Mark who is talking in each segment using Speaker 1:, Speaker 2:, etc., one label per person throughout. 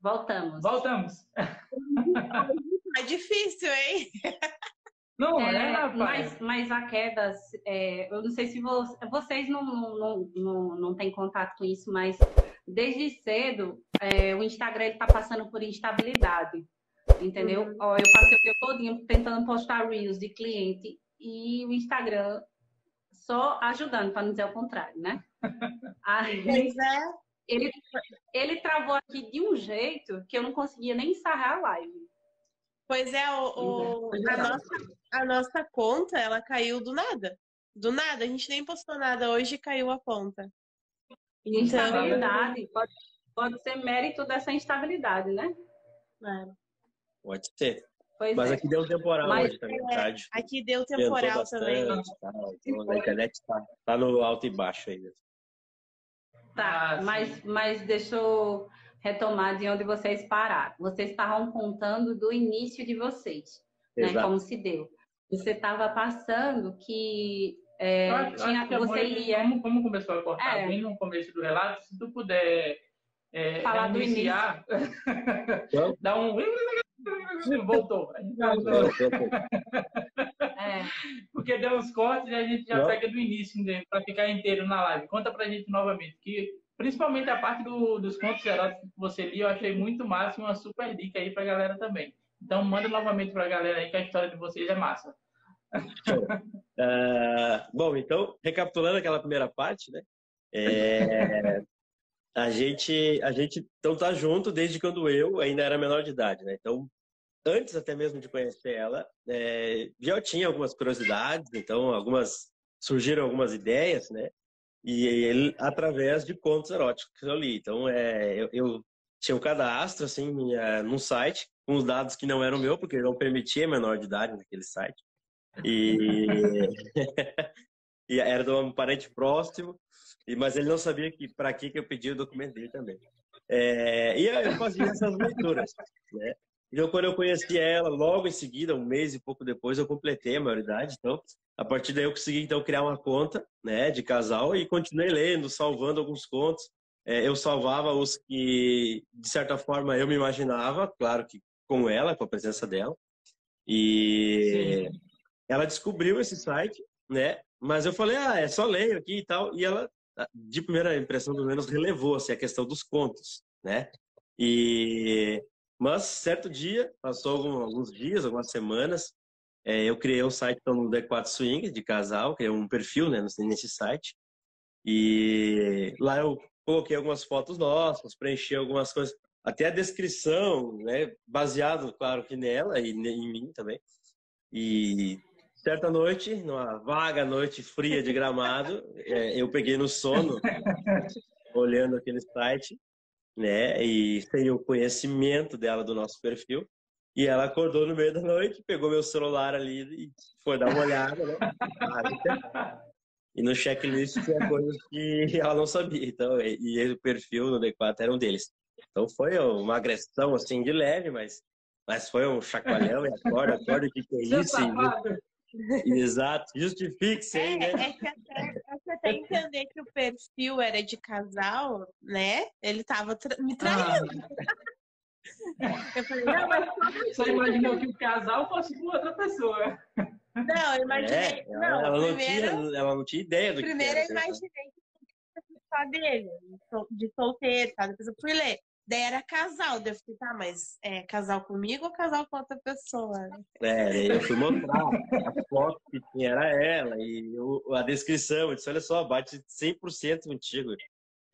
Speaker 1: Voltamos.
Speaker 2: Voltamos.
Speaker 3: É difícil, hein?
Speaker 2: Não,
Speaker 1: É,
Speaker 2: é, rapaz.
Speaker 1: mas, mas a queda, é, eu não sei se vo- vocês não, não, não, não têm contato com isso, mas desde cedo é, o Instagram está passando por instabilidade, entendeu?
Speaker 3: Uhum.
Speaker 1: Ó, eu passei o dia todinho tentando postar reels de cliente e o Instagram só ajudando, para não dizer o contrário, né? Aí,
Speaker 3: Pois é.
Speaker 1: Ele, ele travou aqui de um jeito que eu não conseguia nem encerrar a live.
Speaker 3: Pois é, o, o-
Speaker 2: Pois é.
Speaker 3: a, nossa, a nossa conta, ela caiu do nada. Do nada, a gente nem postou nada hoje e caiu a conta.
Speaker 1: E
Speaker 3: Então-
Speaker 1: instabilidade pode, pode ser mérito dessa instabilidade, né?
Speaker 3: É.
Speaker 4: Pode ser.
Speaker 1: Pois
Speaker 4: Mas
Speaker 1: é.
Speaker 4: aqui deu um temporal
Speaker 1: Mas-
Speaker 4: hoje também, tarde.
Speaker 3: Aqui deu temporal também.
Speaker 4: bastante, tá? Então, a internet tá, tá no alto e baixo aí.
Speaker 1: Tá,
Speaker 2: Ah,
Speaker 1: mas, mas deixa eu retomar de onde vocês pararam. Vocês estavam contando do início de vocês, né? Como se deu. Você estava passando que é,
Speaker 2: acho-
Speaker 1: tinha,
Speaker 2: acho que é
Speaker 1: você
Speaker 2: ele-
Speaker 1: ia.
Speaker 2: Como, como começou a cortar
Speaker 1: É.
Speaker 2: bem no começo do relato, se tu puder é,
Speaker 1: Falar do
Speaker 2: iniciar, dá um. Voltou. Voltou.
Speaker 1: É,
Speaker 2: Porque deu uns cortes e a gente já
Speaker 4: Não.
Speaker 2: pega do início para ficar inteiro na live. Conta pra gente novamente, que principalmente a parte do- dos contos eróticos que você lia, eu achei muito massa e uma super dica aí pra galera também. Então manda novamente pra galera aí que a história de vocês é massa.
Speaker 4: Ah, bom, então, recapitulando aquela primeira parte, né? É, a gente, a gente então tá junto desde quando eu ainda era menor de idade, né? Então, antes até mesmo de conhecer ela, é, já tinha algumas curiosidades, então algumas surgiram algumas ideias, né? E ele, através de contos eróticos que eu li. Então, é, eu, eu tinha um cadastro assim minha, num site com os dados que não eram meu, porque não permitia menor de idade naquele site. E e era de um parente próximo, e- mas ele não sabia que para que que eu pedi o documento dele também. É, e eu fazia essas leituras, né? Então, quando eu conheci ela, logo em seguida, um mês e pouco depois, eu completei a maioridade. Então, a partir daí, eu consegui então criar uma conta, né, de casal e continuei lendo, salvando alguns contos. É, eu salvava os que, de certa forma, eu me imaginava, claro que com ela, com a presença dela. E
Speaker 2: Sim.
Speaker 4: ela descobriu esse site, né? Mas eu falei, ah, é só leio aqui e tal. E ela, de primeira impressão, pelo menos, relevou assim, a questão dos contos, né? E mas certo dia, passou algum- alguns dias, algumas semanas, é, eu criei um site então, no D4 Swing de casal, criei um perfil né, nesse- site. E lá eu coloquei algumas fotos nossas, preenchi algumas coisas, até a descrição, né, baseado, claro, que nela e em mim também. E certa noite, numa vaga noite fria de Gramado, é, eu peguei no sono, olhando aquele site, né, e sem o conhecimento dela do nosso perfil. E ela acordou no meio da noite, pegou meu celular ali e foi dar uma olhada, né? E no checklist tinha coisas que ela não sabia. Então, e, e o perfil no D4 era um deles. Então foi uma agressão assim de leve, mas, mas foi um chacoalhão e acorda, acorda, o que, que é isso? E- Exato, justifique-se aí, né?
Speaker 3: É, é que até, é até entender que o perfil era de casal, né? Ele tava tra- me traindo. Eu falei, não, mas
Speaker 2: Ah, Só imaginou que o casal fosse com outra pessoa.
Speaker 3: não, eu imaginei.
Speaker 4: É, ela,
Speaker 3: não,
Speaker 4: ela não
Speaker 3: primeiro,
Speaker 4: tinha, ela não tinha ideia do
Speaker 3: primeiro
Speaker 4: que
Speaker 3: eu
Speaker 4: era. né?
Speaker 3: imaginei que fosse só dele, de solteiro, tá? Depois eu fui ler. Daí era casal. Daí eu falei, tá, mas é casal comigo ou casal com outra pessoa?
Speaker 4: É, eu fui mostrar a foto que tinha era ela e o- a descrição. Eu disse, olha só, bate 100% contigo.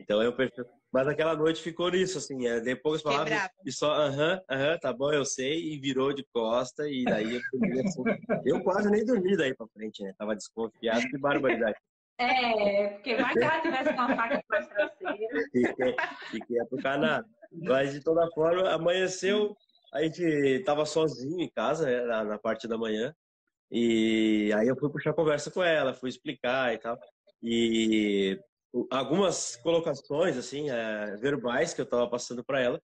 Speaker 4: Então eu perfil. Mas aquela noite ficou nisso, assim, é, dei poucas palavras
Speaker 3: Quebrava.
Speaker 4: e só, aham, aham, tá bom, eu sei, e virou de costa, e daí eu fui assim. Eu quase nem dormi daí pra frente, né? Tava desconfiado, que barbaridade.
Speaker 1: é, porque mais que ela tivesse uma faca para traseira.
Speaker 4: Fiquei, fiquei atucanado. Mas de toda forma, amanheceu, a gente tava sozinho em casa, né, na, na parte da manhã. E aí eu fui puxar conversa com ela, fui explicar e tal. E algumas colocações, assim, eh, verbais que eu tava passando para ela,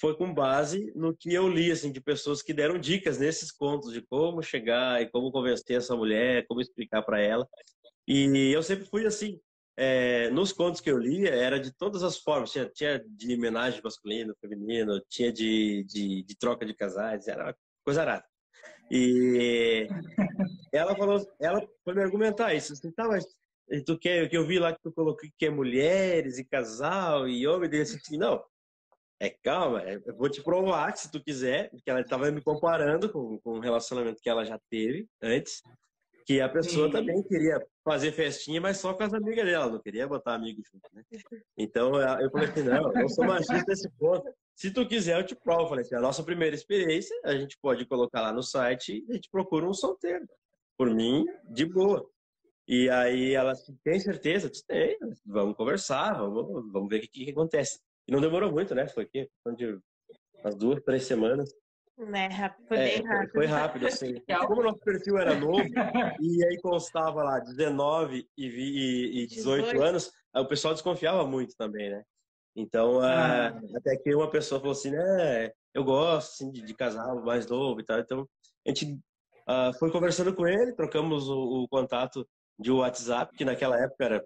Speaker 4: foi com base no que eu li, assim, de pessoas que deram dicas nesses contos de como chegar e como convencer essa mulher, como explicar para ela. E eu sempre fui assim, é, nos contos que eu lia, era de todas as formas. Tinha, tinha de homenagem masculino, feminino, tinha de, de, de troca de casais, era uma coisa arada. E ela falou, ela foi me argumentar isso. Assim, tá, mas tu quer, que eu vi lá que tu colocou que é mulheres e casal e homem, e assim, não, é calma, é, eu vou te provar que se tu quiser, porque ela estava me comparando com, com um relacionamento que ela já teve antes, que a pessoa Sim. também queria fazer festinha, mas só com as amigas dela, não queria botar amigos junto, né? Então eu falei assim, não, eu sou machista nesse ponto. Se tu quiser, eu te provo. Eu falei assim, a nossa primeira experiência, a gente pode colocar lá no site e a gente procura um solteiro. Por mim, de boa. E aí ela tem certeza? Eu disse, tem, vamos conversar, vamos, vamos ver o que, que acontece. E não demorou muito, né? Foi aqui, de umas duas, três semanas.
Speaker 3: Né, foi é, bem rápido.
Speaker 4: Foi rápido, assim. Como o nosso perfil era novo, e aí constava lá 19 e, e, e 18, 18 anos, o pessoal desconfiava muito também, né? Então, ah. uh, até que uma pessoa falou assim, né, eu gosto assim, de, de casal mais novo e tal. Então, a gente uh, foi conversando com ele, trocamos o, o, contato de WhatsApp, que naquela época era,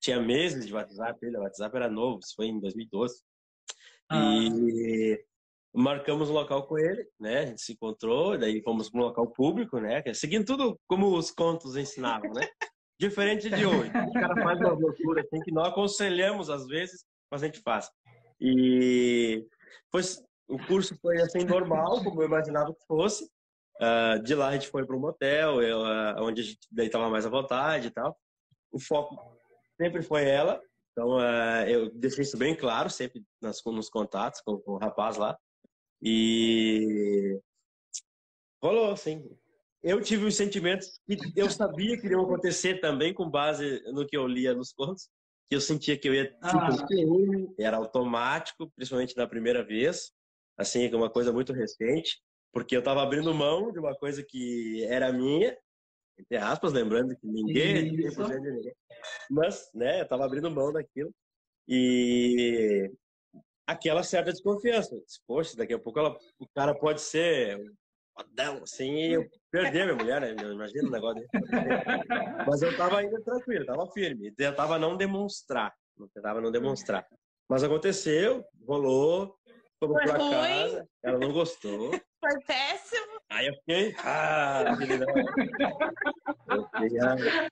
Speaker 4: tinha meses de WhatsApp, ele, o WhatsApp era novo, isso foi em 2012. Ah. E marcamos um local com ele, né? A gente se encontrou, daí fomos para um local público, né? Seguindo tudo como os contos ensinavam, né? Diferente de hoje. O cara faz uma loucura assim que nós aconselhamos às vezes, mas a gente faz. E foi, o curso foi assim normal, como eu imaginava que fosse. Uh, de lá a gente foi para um motel, eu, uh, onde a gente daí estava mais à vontade e tal. O foco sempre foi ela, então uh, eu deixei isso bem claro sempre nas, nos contatos com, com o rapaz lá. E rolou, assim. Eu tive os sentimentos que eu sabia que iriam acontecer também com base no que eu lia nos contos. Que eu sentia que eu ia ah. era automático, principalmente na primeira vez. Assim, é uma coisa muito recente, porque eu estava abrindo mão de uma coisa que era minha, entre aspas, lembrando que ninguém, ninguém. Mas, né, eu estava abrindo mão daquilo. E aquela certa desconfiança. Poxa, daqui a pouco ela, o cara pode ser fodão, assim, e eu perder minha mulher, né? Imagina o negócio dele. Mas eu tava ainda tranquilo, tava firme. Tentava não demonstrar. Não tentava não demonstrar. Mas aconteceu, rolou, fomos pra ruim. casa, ela não gostou.
Speaker 3: Foi péssimo.
Speaker 4: Aí eu fiquei, ah,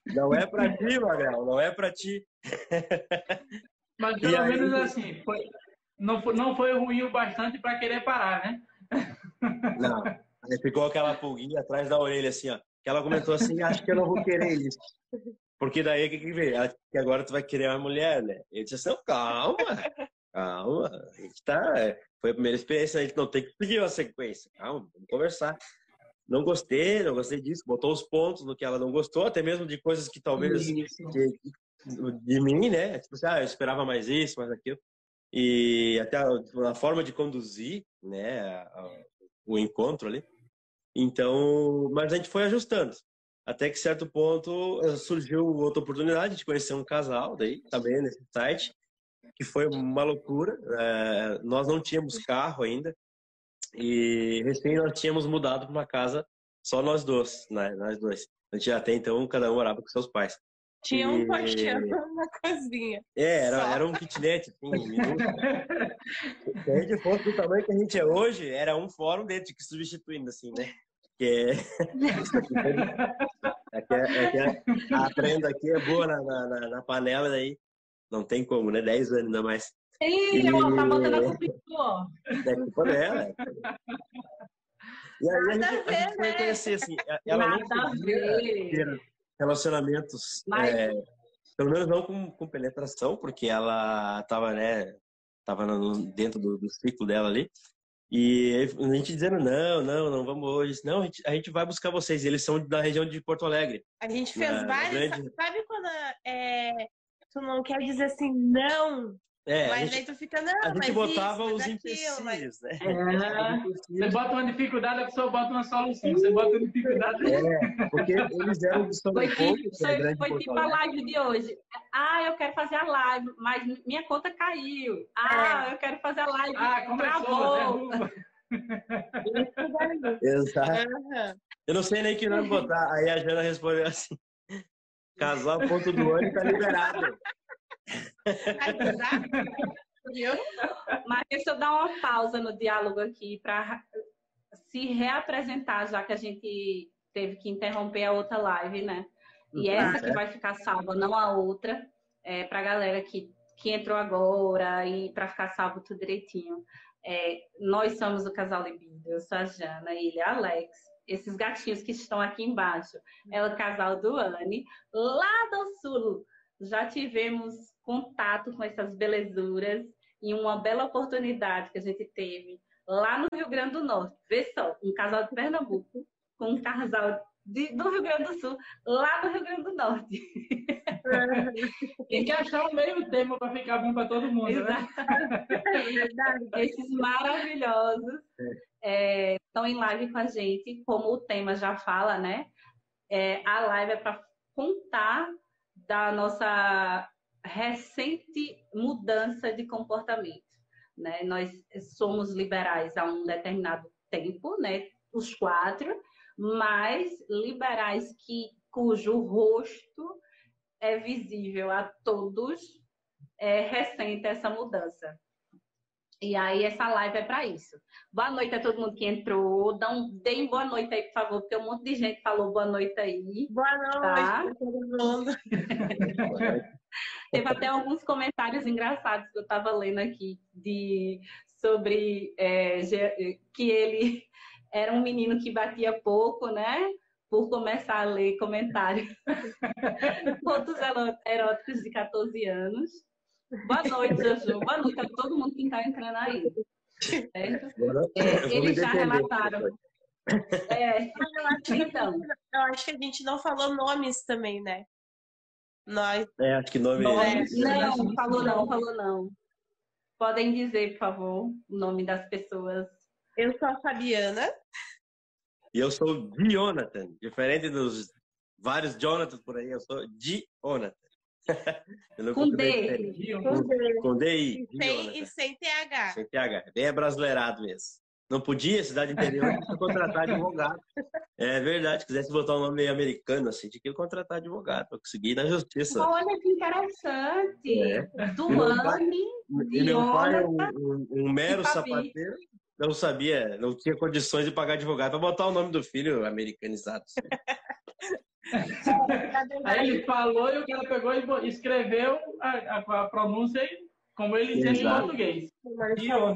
Speaker 4: não. não é pra ti, Magrão, não é pra ti.
Speaker 2: Mas pelo menos assim, foi, não, não foi ruim o bastante para querer parar, né?
Speaker 4: Não. Aí ficou aquela pulguinha atrás da orelha, assim, ó. Que ela comentou assim, acho que eu não vou querer isso. Porque daí o que que vê? Que agora tu vai querer uma mulher, né? Eu disse assim, calma, calma. A gente tá. Foi a primeira experiência, a gente não tem que seguir uma sequência. Calma, vamos conversar. Não gostei, não gostei disso. Botou os pontos no que ela não gostou, até mesmo de coisas que talvez. De, de mim, né? Tipo assim, ah, eu esperava mais isso, mais aquilo e até a, a forma de conduzir, né, a, o encontro ali. Então, mas a gente foi ajustando. Até que certo ponto eh, surgiu outra oportunidade de conhecer um casal daí também nesse site, que foi uma loucura. É, nós não tínhamos carro ainda e recém nós tínhamos mudado para uma casa só nós dois, né, nós dois. A gente até então cada um morava com seus pais.
Speaker 3: Tinha um colchão na cozinha.
Speaker 4: É, era, era um kitnet, assim, Se a gente fosse do tamanho que a gente é hoje, era um fórum dentro que substituindo, assim, né? Que é... é, que é, é que a trenda aqui é boa na, na, na, panela, daí não tem como, né? 10 anos ainda mais.
Speaker 1: Ih, e... tá botando a culpa
Speaker 4: É culpa dela. E aí a gente, a gente né? conhecer, assim, ela Nada não podia relacionamentos, Mas... é, pelo menos não com, com, penetração, porque ela estava né, tava no, dentro do, do, ciclo dela ali. E a gente dizendo, não, não, não vamos hoje. Não, a gente, a gente vai buscar vocês. Eles são da região de Porto Alegre.
Speaker 3: A gente fez na, vários. Grande... Sabe quando é, tu não quer dizer assim, não, é, mas gente, aí tu fica, não,
Speaker 4: a gente botava isso, os empecilhos, né?
Speaker 2: É, você bota uma dificuldade, a pessoa bota uma solução. Você bota uma dificuldade.
Speaker 4: É, porque eles eram de São
Speaker 1: Foi, tipo, foi, foi tipo a live de hoje. Ah, eu quero fazer a live, mas minha conta caiu. Ah, é. eu quero fazer a live.
Speaker 2: Ah, começou,
Speaker 4: Exato. Eu não sei nem que nome botar. Aí a Jana respondeu assim. Casal.doane tá liberado.
Speaker 1: Mas deixa eu dar uma pausa no diálogo aqui para se reapresentar, já que a gente teve que interromper a outra live, né? E uhum. essa que vai ficar salva, não a outra, é, para a galera que, que entrou agora e para ficar salvo tudo direitinho. É, nós somos o casal Libido, eu sou a Jana e ele é Alex. Esses gatinhos que estão aqui embaixo é o casal do Anne, lá do sul. Já tivemos contato com essas belezuras e uma bela oportunidade que a gente teve lá no Rio Grande do Norte. Vê só, um casal de Pernambuco com um casal de, do Rio Grande do Sul, lá no Rio Grande do Norte.
Speaker 2: Tem que achar um meio termo para ficar bom para todo mundo, né?
Speaker 1: É Esses maravilhosos é, estão em live com a gente, como o tema já fala, né? É, a live é para contar da nossa recente mudança de comportamento. Né? Nós somos liberais há um determinado tempo, né? os quatro, mas liberais que cujo rosto é visível a todos, é recente essa mudança. E aí essa live é para isso. Boa noite a todo mundo que entrou. Dá um, deem boa noite aí, por favor, porque um monte de gente falou boa noite aí.
Speaker 3: Boa noite tá? todo mundo.
Speaker 1: Teve até alguns comentários engraçados que eu estava lendo aqui de sobre é, que ele era um menino que batia pouco, né? Por começar a ler comentários. Contos eróticos de 14 anos. Boa noite, Jojo. Boa noite a todo mundo que está entrando aí. É, eles já relataram.
Speaker 3: É, então. eu acho que a gente não falou nomes também, né?
Speaker 4: Nós. É, acho que nome.
Speaker 1: Não, não, falou não, falou não. Podem dizer, por favor, o nome das pessoas
Speaker 3: eu sou a Fabiana.
Speaker 4: E eu sou Jonathan. Diferente dos vários Jonathan por aí, eu sou Jonathan.
Speaker 1: com D.
Speaker 4: Com D. Com D
Speaker 3: e, sem, e sem TH.
Speaker 4: Sem TH. Bem abrasileirado mesmo. Não podia, cidade interior, contratar advogado. É verdade, quisesse botar um nome meio americano, assim, tinha que contratar advogado para conseguir ir na justiça.
Speaker 1: Olha que interessante. É. Do ano.
Speaker 4: E meu pai é um, um, um mero sapateiro não sabia, não tinha condições de pagar advogado para botar o nome do filho americanizado.
Speaker 2: Aí ele falou e o cara pegou e escreveu a, a, a pronúncia como ele entende em português.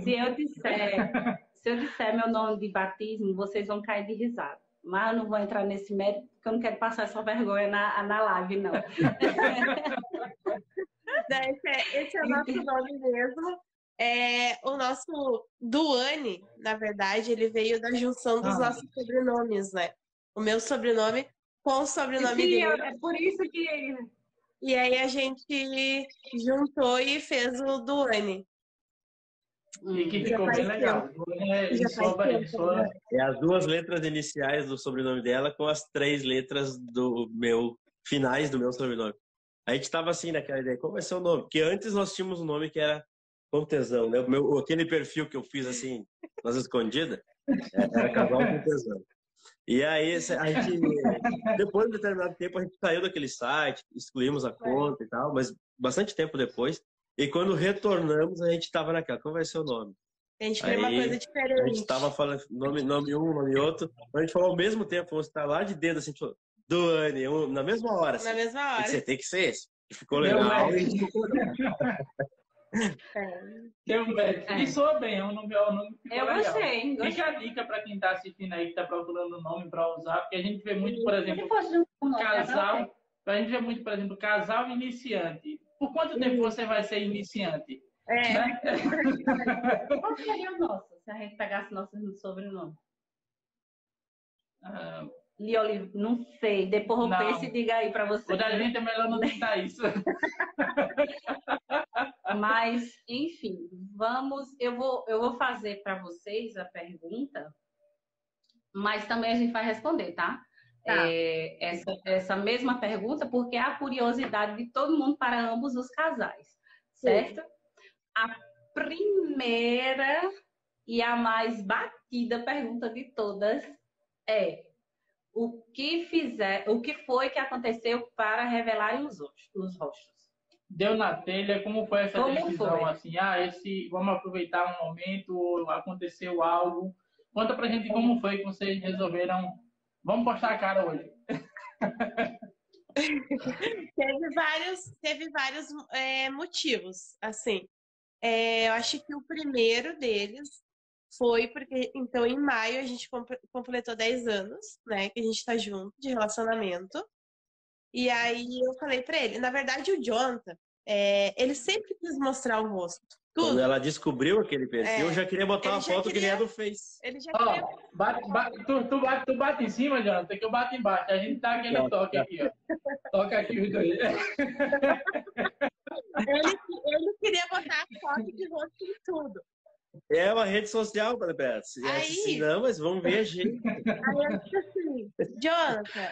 Speaker 1: Se eu disser, se eu disser meu nome de batismo, vocês vão cair de risada. Mas eu não vou entrar nesse mérito, porque eu não quero passar essa vergonha na, na live, não.
Speaker 3: esse, é, esse é o nosso nome mesmo. É, o nosso Duane, na verdade, ele veio da junção dos ah. nossos sobrenomes, né? O meu sobrenome com o sobrenome Sim, dele.
Speaker 1: É por isso que.
Speaker 3: E aí a gente juntou e fez o Duane.
Speaker 2: E que ficou bem legal. É,
Speaker 4: é as duas letras iniciais do sobrenome dela com as três letras do meu finais do meu sobrenome. A gente estava assim naquela ideia, qual vai ser o nome? Porque antes nós tínhamos um nome que era com tesão, né? O meu, aquele perfil que eu fiz assim, nas escondidas, é, era casal com tesão. E aí, a gente, depois de um determinado tempo, a gente saiu daquele site, excluímos a conta e tal, mas bastante tempo depois. E quando retornamos, a gente estava naquela, qual vai ser o nome?
Speaker 3: A gente queria uma coisa diferente.
Speaker 4: A gente estava falando nome, nome um, nome outro, a gente falou ao mesmo tempo, vamos estar lá de dedo, assim, tipo, Duane, um, na mesma hora. Assim.
Speaker 3: Na mesma hora.
Speaker 4: Você tem que ser esse. E ficou legal.
Speaker 2: É. um, é, e soa bem, é um nome, é um nome
Speaker 1: Eu legal. gostei.
Speaker 2: Fica a dica para quem está assistindo aí, que está procurando nome para usar, porque a gente vê muito, por exemplo, casal. A gente vê muito, por exemplo, casal iniciante. Por quanto tempo você vai ser iniciante?
Speaker 3: É. Né?
Speaker 1: Qual seria o nosso, se a gente pegasse nosso sobrenome? Ah, Lioli, não sei. Depois eu penso e diga aí para você.
Speaker 2: O da gente é melhor não tentar isso.
Speaker 1: Mas, enfim, vamos. Eu vou, eu vou fazer para vocês a pergunta, mas também a gente vai responder, tá? Tá. É, essa, essa mesma pergunta, porque é a curiosidade de todo mundo para ambos os casais, certo? Sim. A primeira e a mais batida pergunta de todas é o que fizer, o que foi que aconteceu para revelarem os, os rostos.
Speaker 2: Deu na telha, como foi essa
Speaker 1: Como
Speaker 2: decisão?
Speaker 1: foi?
Speaker 2: Assim, ah, esse, vamos aproveitar um momento, aconteceu algo. Conta pra gente como foi que vocês resolveram. Vamos postar a cara hoje.
Speaker 3: Teve vários, teve vários é, motivos, assim. É, eu acho que o primeiro deles foi porque, então, em maio a gente comp- completou 10 anos, né? Que a gente tá junto de relacionamento. E aí eu falei pra ele, na verdade o Jonathan, é, ele sempre quis mostrar o rosto.
Speaker 4: Quando
Speaker 3: Tudo.
Speaker 4: ela descobriu aquele perfil,
Speaker 3: É.
Speaker 4: eu já queria botar
Speaker 3: Ele
Speaker 4: uma foto que nem
Speaker 3: queria-
Speaker 4: a do Face.
Speaker 3: Ele já
Speaker 2: Ó,
Speaker 3: queria
Speaker 2: bate, bate, tu, tu, bate, tu bate em cima, Jonathan, que eu bato embaixo. A gente tá aquele toque aqui, ó. Toca aqui os dois.
Speaker 3: Ele, ele queria botar foto de rosto em tudo.
Speaker 4: É uma rede social, Beto. E
Speaker 3: Aí-
Speaker 4: assim, não, mas vamos ver a gente.
Speaker 3: Aí eu disse assim, Jonathan,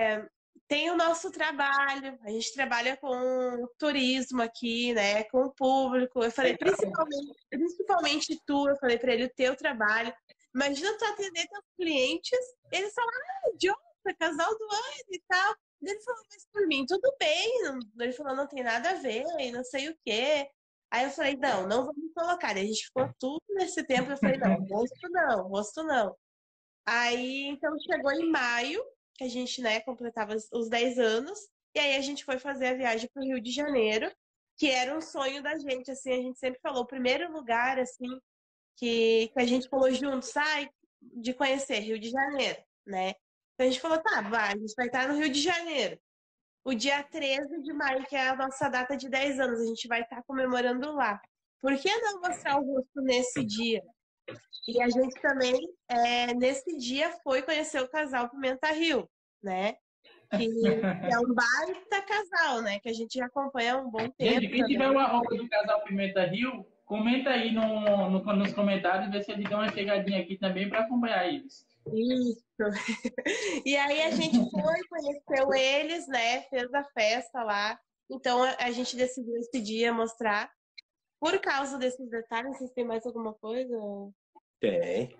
Speaker 3: é, tem o nosso trabalho, a gente trabalha com turismo aqui, né? Com o público. Eu falei, principalmente, principalmente tu, eu falei pra ele, o teu trabalho. Imagina tu atender teus clientes, eles falam, ah, Jonathan, casal do ano e tal. Ele falou, mas por mim tudo bem. Ele falou, não tem nada a ver, e não sei o quê. Aí eu falei, não, não vamos colocar. Daí a gente ficou tudo nesse tempo. Eu falei, não, rosto não, rosto não. Aí, então, chegou em maio, que a gente, né, completava os- os 10 anos. E aí a gente foi fazer a viagem para o Rio de Janeiro, que era um sonho da gente, assim, a gente sempre falou, o primeiro lugar, assim, que, que a gente falou juntos, sai de conhecer Rio de Janeiro, né? Então a gente falou, tá, vai, a gente vai estar no Rio de Janeiro. O dia 13 de maio, que é a nossa data de 10 anos, a gente vai estar comemorando lá. Por que não mostrar o rosto nesse dia? E a gente também, é, nesse dia, foi conhecer o casal Pimenta Rio, né? Que, é um baita casal, né? Que a gente acompanha há um bom tempo.
Speaker 2: Gente, quem tiver uma roupa do casal Pimenta Rio, comenta aí no, no- nos comentários, ver se eles dão uma chegadinha aqui também para acompanhar eles.
Speaker 3: Isso. E aí a gente foi, conheceu eles, né? Fez a festa lá. Então a gente decidiu esse dia mostrar. Por causa desses detalhes, vocês têm mais alguma coisa?
Speaker 4: Tem.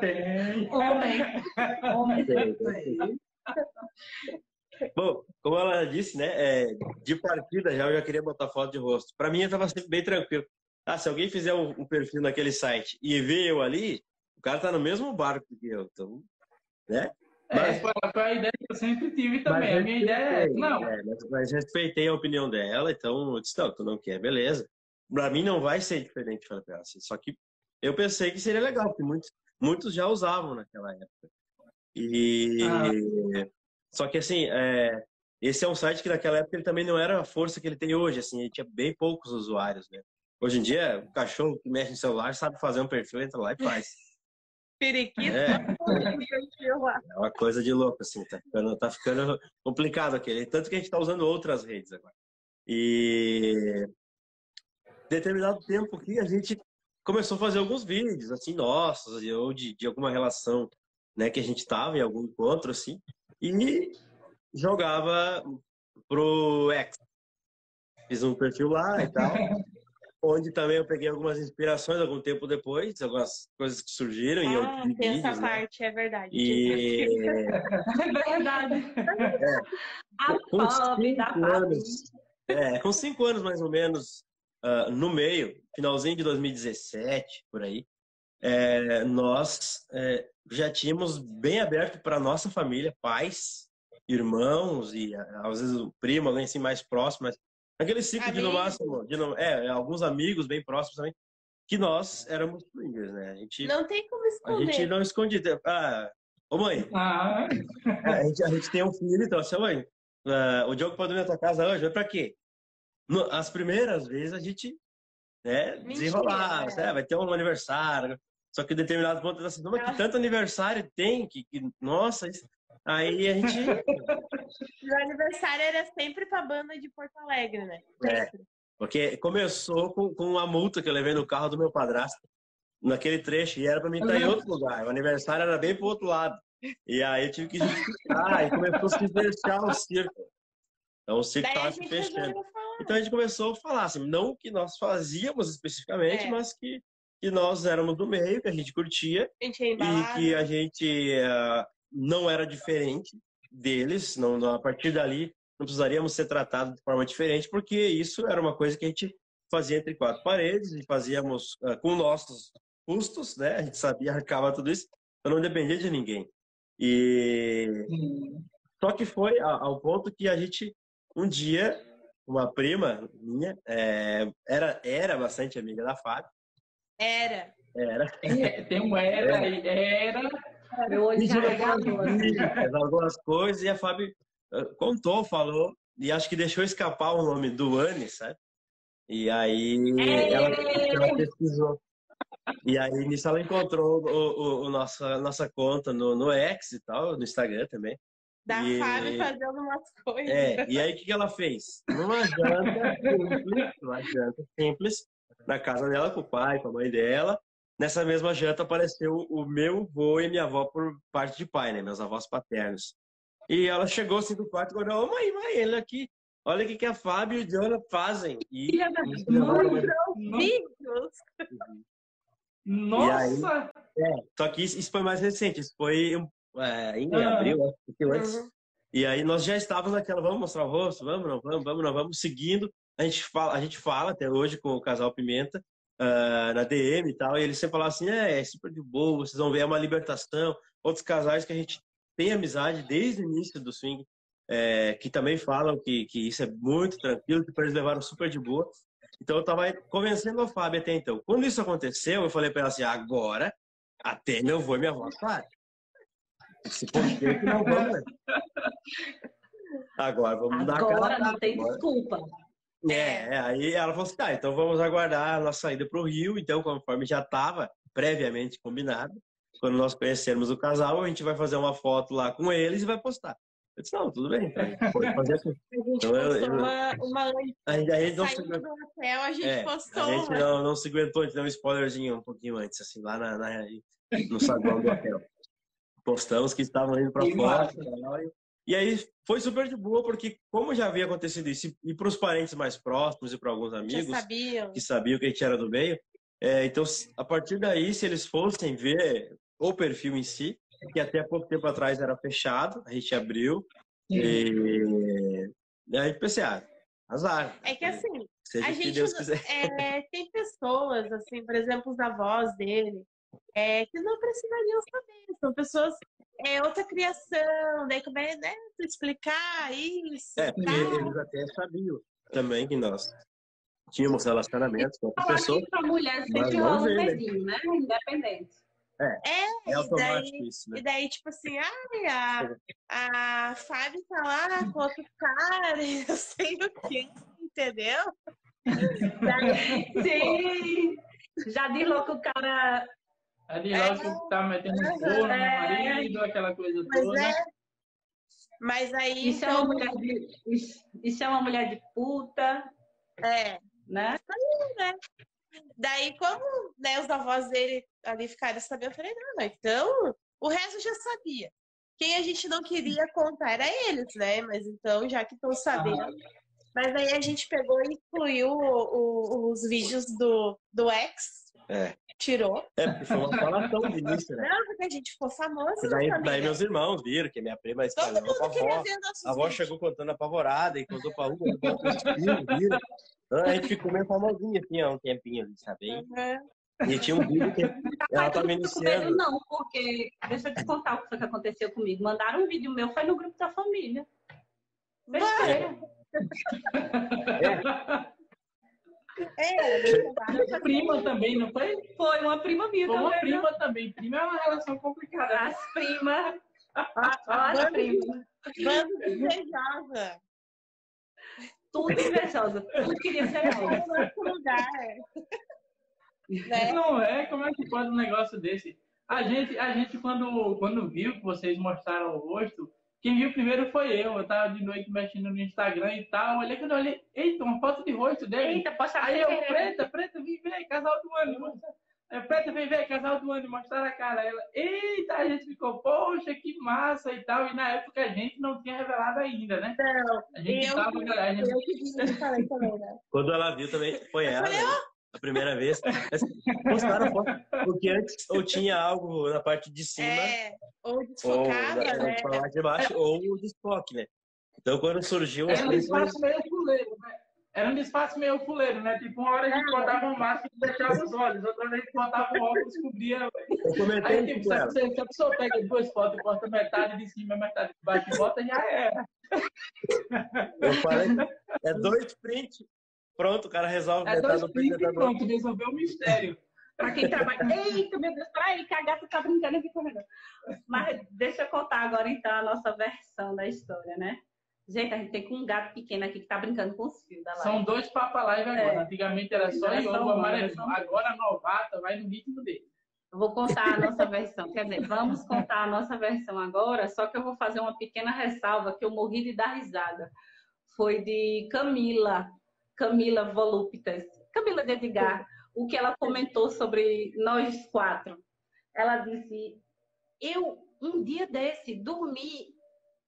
Speaker 2: Tem.
Speaker 1: Homem. Homem.
Speaker 4: tem, tem. Bom, como ela disse, né, é, de partida já eu já queria botar foto de rosto. Para mim, eu tava sempre bem tranquilo. Ah, se alguém fizer um, um perfil naquele site e ver eu ali, o cara tá no mesmo barco que eu, então, né?
Speaker 2: É, foi, foi a ideia que eu sempre tive também. A minha ideia é. Não,
Speaker 4: é, mas, mas respeitei a opinião dela, então eu disse, não, tu não quer, beleza. Pra mim não vai ser diferente, falei pra ela, assim, só que eu pensei que seria legal, porque muitos, muitos já usavam naquela época. E só que assim, é, esse é um site que naquela época ele também não era a força que ele tem hoje, assim, ele tinha bem poucos usuários, né? Hoje em dia, o cachorro que mexe no celular sabe fazer um perfil, entra lá e faz.
Speaker 3: Periquito.
Speaker 4: É. É uma coisa de louco, assim, tá ficando, tá ficando complicado aquele. Tanto que a gente tá usando outras redes agora. E determinado tempo aqui a gente começou a fazer alguns vídeos, assim, nossos, ou de, de alguma relação, né, que a gente tava em algum encontro, assim, e jogava pro X. Fiz um perfil lá e tal. Onde também eu peguei algumas inspirações algum tempo depois, algumas coisas que surgiram
Speaker 3: Ah, tem
Speaker 4: vídeos,
Speaker 3: essa
Speaker 4: né?
Speaker 3: parte, é verdade.
Speaker 4: E
Speaker 1: Verdade. A
Speaker 4: com
Speaker 1: pobre da
Speaker 4: anos, é, com cinco anos mais ou menos ah, no meio, finalzinho de 2017, por aí, é, nós é, já tínhamos bem aberto para nossa família, pais, irmãos e às vezes o primo, alguém assim mais próximo, mas aquele ciclo de no máximo, de no- é, alguns amigos bem próximos também, que nós éramos swingers, né? A gente
Speaker 3: Não tem como
Speaker 4: a
Speaker 3: esconder.
Speaker 4: gente não escondia. Ah, ô mãe,
Speaker 2: Ah,
Speaker 4: a gente, a gente tem um filho, então, assim, mãe, ah, o Diogo pode ir na tua casa hoje, vai pra quê? No- as primeiras vezes a gente né,
Speaker 3: Mentira,
Speaker 4: desenrolava,
Speaker 3: né?
Speaker 4: né, vai ter um aniversário, só que em determinado ponto, assim, não, mas
Speaker 3: Ah.
Speaker 4: que tanto aniversário tem, que, que- nossa, isso- aí a gente,
Speaker 3: Meu aniversário era sempre pra banda de Porto Alegre, né?
Speaker 4: É. Porque começou com, com uma multa que eu levei no carro do meu padrasto, naquele trecho, e era pra mim estar em outro lugar, o aniversário era bem pro outro lado, e aí eu tive que justificar, e começou a se fechar o circo, então o circo
Speaker 3: Daí a
Speaker 4: tava se fechando. Então a gente começou a falar assim, não o que nós fazíamos especificamente,
Speaker 3: É.
Speaker 4: mas que que nós éramos do meio, que a gente curtia,
Speaker 3: A gente é
Speaker 4: e que a gente eh, não era diferente deles. Não, não- a partir dali, não precisaríamos ser tratados de forma diferente, porque isso era uma coisa que a gente fazia entre quatro paredes e fazíamos eh, com nossos custos, né? A gente sabia, arcava tudo isso, então não dependia de ninguém. E só que foi a- ao ponto que a gente, um dia, uma prima minha, eh, era, era bastante amiga da Fábio,
Speaker 3: Era.
Speaker 4: era,
Speaker 2: É, tem um era aí, era.
Speaker 1: Meu olho já
Speaker 4: coisas e a Fábio eh, contou, falou, e acho que deixou escapar o nome do Anne, sabe? E aí
Speaker 1: É.
Speaker 4: ela, ela pesquisou. E aí nisso ela encontrou o, o, o nossa, nossa conta no, no X e tal, no Instagram também.
Speaker 3: Da
Speaker 4: E-
Speaker 3: Fábio fazendo umas coisas.
Speaker 4: É, e aí o que que ela fez? Numa janta simples, uma janta simples, na casa dela, com o pai, com a mãe dela. Nessa mesma janta apareceu o meu avô e minha avó por parte de pai, né? Meus avós paternos. E ela chegou assim do quarto e falou, ô mãe, mãe, ele aqui. Olha o que, que a Fábio e o Jonah fazem. E
Speaker 1: Filha da
Speaker 3: Vídeos.
Speaker 2: Nossa!
Speaker 4: Só que isso, isso foi mais recente, isso foi é, em
Speaker 2: Ah.
Speaker 4: abril, acho que antes.
Speaker 3: Uhum.
Speaker 4: E aí nós já estávamos naquela, vamos mostrar o rosto, vamos, não vamos, vamos, não vamos, seguindo. A gente fala, a gente fala até hoje com o casal Pimenta, ah, na DM e tal, e eles sempre falam assim, é, é super de boa, vocês vão ver, é uma libertação. Outros casais que a gente tem amizade desde o início do swing, é, que também falam que, que isso é muito tranquilo, que para eles levaram super de boa. Então eu estava convencendo a Fábio até então. Quando isso aconteceu, eu falei para ela assim, agora até meu avô e minha avó sabem. Se que não vamos. Agora vamos dar a cara.
Speaker 1: Agora não tem
Speaker 4: agora.
Speaker 1: desculpa.
Speaker 4: É, é, aí ela falou assim, tá, então vamos aguardar a nossa saída para o Rio. Então, conforme já estava previamente combinado, quando nós conhecermos o casal, a gente vai fazer uma foto lá com eles e vai postar. Eu disse, não, tudo bem, então, pode fazer assim.
Speaker 3: A gente
Speaker 4: Então, eu-
Speaker 3: postou
Speaker 4: eu-
Speaker 3: uma, uma
Speaker 4: A gente, a gente não se
Speaker 3: do hotel, a gente
Speaker 4: é,
Speaker 3: postou
Speaker 4: a gente não, não se aguentou, a gente deu um spoilerzinho um pouquinho antes, assim, lá na, na- no saguão do hotel. Postamos que estavam indo para fora. E aí foi super de boa, porque como já havia acontecido isso, e para os parentes mais próximos e para alguns amigos
Speaker 3: sabiam.
Speaker 4: que sabiam que a gente era do meio, é, então a partir daí, se eles fossem ver o perfil em si, que até pouco tempo atrás era fechado, a gente abriu, e, e aí pensei, ah, azar.
Speaker 3: É que assim,
Speaker 4: Seja
Speaker 3: a gente
Speaker 4: Deus
Speaker 3: não-
Speaker 4: quiser.
Speaker 3: é, tem pessoas, assim, por exemplo, os avós dele, é, que não precisariam saber. São pessoas, é outra criação, daí como é, né, explicar isso.
Speaker 4: É, porque eles até sabiam também que nós tínhamos relacionamentos com pessoas.
Speaker 1: que pra mulher sempre rola um
Speaker 4: né?
Speaker 1: medinho, né? Independente.
Speaker 4: É
Speaker 3: e
Speaker 4: automático
Speaker 3: daí-
Speaker 4: isso, né?
Speaker 3: E daí, tipo assim, ai, a, a Fábio tá lá com outro cara, eu sei o quê, entendeu? Daí,
Speaker 1: Sim! Já diz que o cara.
Speaker 2: Ali logo que tá metendo um corno no
Speaker 1: É.
Speaker 2: marido, aquela coisa
Speaker 3: mas
Speaker 2: toda.
Speaker 3: é. Mas aí,
Speaker 1: Isso é
Speaker 3: então,
Speaker 1: uma mulher de. Isso, isso é uma mulher de puta,
Speaker 3: é,
Speaker 1: né?
Speaker 3: Daí, como né, os avós dele ali ficaram sabendo, eu falei, não, então o resto já sabia. Quem a gente não queria contar era eles, né? Mas então, já que estão sabendo. Mas aí a gente pegou e incluiu o- o- os vídeos do, do ex,
Speaker 4: É.
Speaker 3: tirou.
Speaker 4: É, porque foi uma falação de início, né?
Speaker 3: Não, porque a gente ficou famoso.
Speaker 4: Daí, daí meus irmãos viram que minha prima espalhou
Speaker 3: mundo queria
Speaker 4: avó.
Speaker 3: ver nossos
Speaker 4: A avó
Speaker 3: vídeos.
Speaker 4: chegou contando apavorada e contou pra viram. Então, a gente ficou meio famosinha assim há um tempinho ali, sabe?
Speaker 3: Uhum.
Speaker 4: E tinha um vídeo que ela tava iniciando.
Speaker 1: não, porque. Deixa eu te contar o que foi que aconteceu comigo. Mandaram um vídeo meu, foi no grupo da família. Besteira.
Speaker 3: É,
Speaker 2: Prima também, não foi?
Speaker 1: Foi uma prima minha
Speaker 2: Foi uma
Speaker 1: também.
Speaker 2: prima também. Prima é uma relação complicada.
Speaker 1: As primas. Olha, as primas.
Speaker 3: bando desejosa.
Speaker 1: Tudo invejosa. Tudo queria ser
Speaker 3: lugar. Né?
Speaker 2: Não é? Como é que pode um negócio desse? A gente, a gente quando, quando viu que vocês mostraram o rosto, quem viu primeiro foi eu. Eu tava de noite mexendo no Instagram e tal. Olhei quando eu olhei, eita, uma foto de rosto dele.
Speaker 1: Eita, poxa,
Speaker 2: Aí eu, preta, preta, vem ver, casal do ano. É, preta, vem ver, casal do ano, mostrar a cara. Ela, eita, a gente ficou, poxa, que massa e tal. E na época a gente não tinha revelado ainda, né?
Speaker 3: Não,
Speaker 2: A gente
Speaker 3: eu,
Speaker 2: tava, a gente
Speaker 3: eu que eu falei também, né?
Speaker 4: Quando ela viu também, foi
Speaker 3: Eu
Speaker 4: ela.
Speaker 3: falei,
Speaker 4: né? A primeira vez. Postaram foto, porque antes ou tinha algo na parte de cima.
Speaker 3: É, ou desfocada,
Speaker 4: ou,
Speaker 3: né?
Speaker 4: De baixo, ou o desfoque, né? Então, quando surgiu...
Speaker 2: Era um espaço meio fuleiro, né? Era um espaço meio fuleiro, né? Tipo, uma hora a gente botava uma máscara e deixava os olhos, outra vez botava o óculos e cobria.
Speaker 4: Eu comentei
Speaker 2: Aí, tipo,
Speaker 4: com
Speaker 2: se,
Speaker 4: ela.
Speaker 2: você, se a pessoa pega duas fotos e bota metade de cima e metade de baixo e bota, já era.
Speaker 4: Eu falei, é dois prints. Pronto, o cara resolve
Speaker 2: É dois prints e pronto, resolveu o mistério.
Speaker 1: Pra quem trabalha. Eita, meu Deus, peraí, que a gata tá brincando aqui correndo. Mas deixa eu contar agora, então, a nossa versão da história, né? Gente, a gente tem um gato pequeno aqui que tá brincando com os fios da live.
Speaker 2: São dois Papa Live agora.
Speaker 1: É.
Speaker 2: Antigamente era só
Speaker 1: são
Speaker 2: amarelo.
Speaker 1: dois.
Speaker 2: Agora a novata vai no ritmo dele.
Speaker 1: Eu vou contar a nossa versão. Quer dizer, vamos contar a nossa versão agora, só que eu vou fazer uma pequena ressalva que eu morri de dar risada. Foi de Camila, Camila Voluptas, Camila de Edgar, o que ela comentou sobre nós quatro. Ela disse: Eu, um dia desse, dormi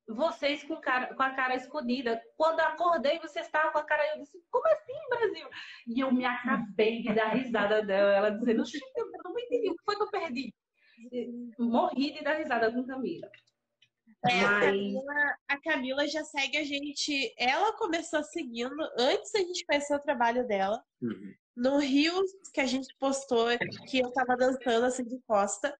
Speaker 1: vocês com, cara- com a cara escondida. Quando acordei, vocês estavam com a cara. Eu disse: Como assim, Brasil? E eu me acabei de dar risada dela. Ela dizendo: "Oxi, Eu não entendi o que foi que eu perdi. Morri de dar risada com Camila.
Speaker 3: É, a,
Speaker 1: Mas-
Speaker 3: Camila, a Camila já segue a gente. Ela começou seguindo antes da gente conhecer o trabalho dela.
Speaker 4: Uhum.
Speaker 3: No Rio, que a gente postou que eu tava dançando assim de costa.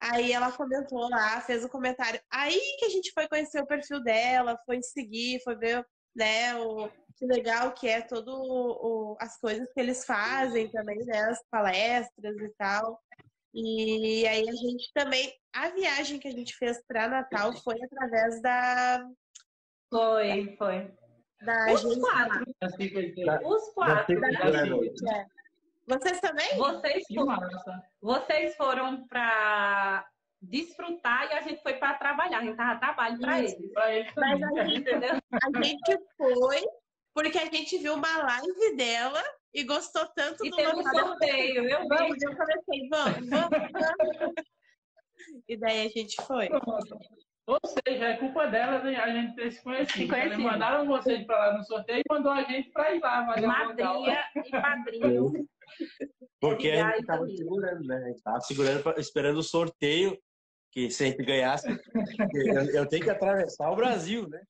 Speaker 3: Aí ela comentou lá, fez um comentário. Aí que a gente foi conhecer o perfil dela, foi seguir, foi ver, né, o que legal que é todo o, o- as coisas que eles fazem também, né, as palestras e tal. E aí a gente também, a viagem que a gente fez para Natal foi através da
Speaker 1: Foi, foi.
Speaker 3: da
Speaker 1: Os
Speaker 3: agência.
Speaker 1: quatro.
Speaker 2: Eu.
Speaker 1: Os quatro.
Speaker 4: Da- da-
Speaker 3: É. Vocês também?
Speaker 1: Vocês,
Speaker 2: Que
Speaker 1: fo-
Speaker 2: massa.
Speaker 1: vocês foram para desfrutar e a gente foi para trabalhar. A gente tava trabalho para eles.
Speaker 2: Pra eles
Speaker 3: Mas a gente,
Speaker 1: Entendeu?
Speaker 3: a gente foi porque a gente viu uma live dela e gostou tanto
Speaker 1: E
Speaker 3: do
Speaker 1: teve um sorteio, eu vi.
Speaker 3: Vamos, eu comecei, vamos, vamos, vamos. E daí a gente foi.
Speaker 2: Ou seja, é culpa delas hein, a gente ter se
Speaker 1: Se
Speaker 2: conhecido.
Speaker 1: conhecido.
Speaker 2: Eles mandaram vocês pra lá no sorteio e mandou a gente pra ir lá.
Speaker 1: Madrinha e padrinho.
Speaker 4: Porque a
Speaker 1: Edgar
Speaker 4: gente
Speaker 1: e
Speaker 4: tava
Speaker 1: Camila.
Speaker 4: segurando, né? A gente tava segurando, pra- esperando o sorteio, que se a gente ganhasse, eu, eu tenho que atravessar o Brasil, né?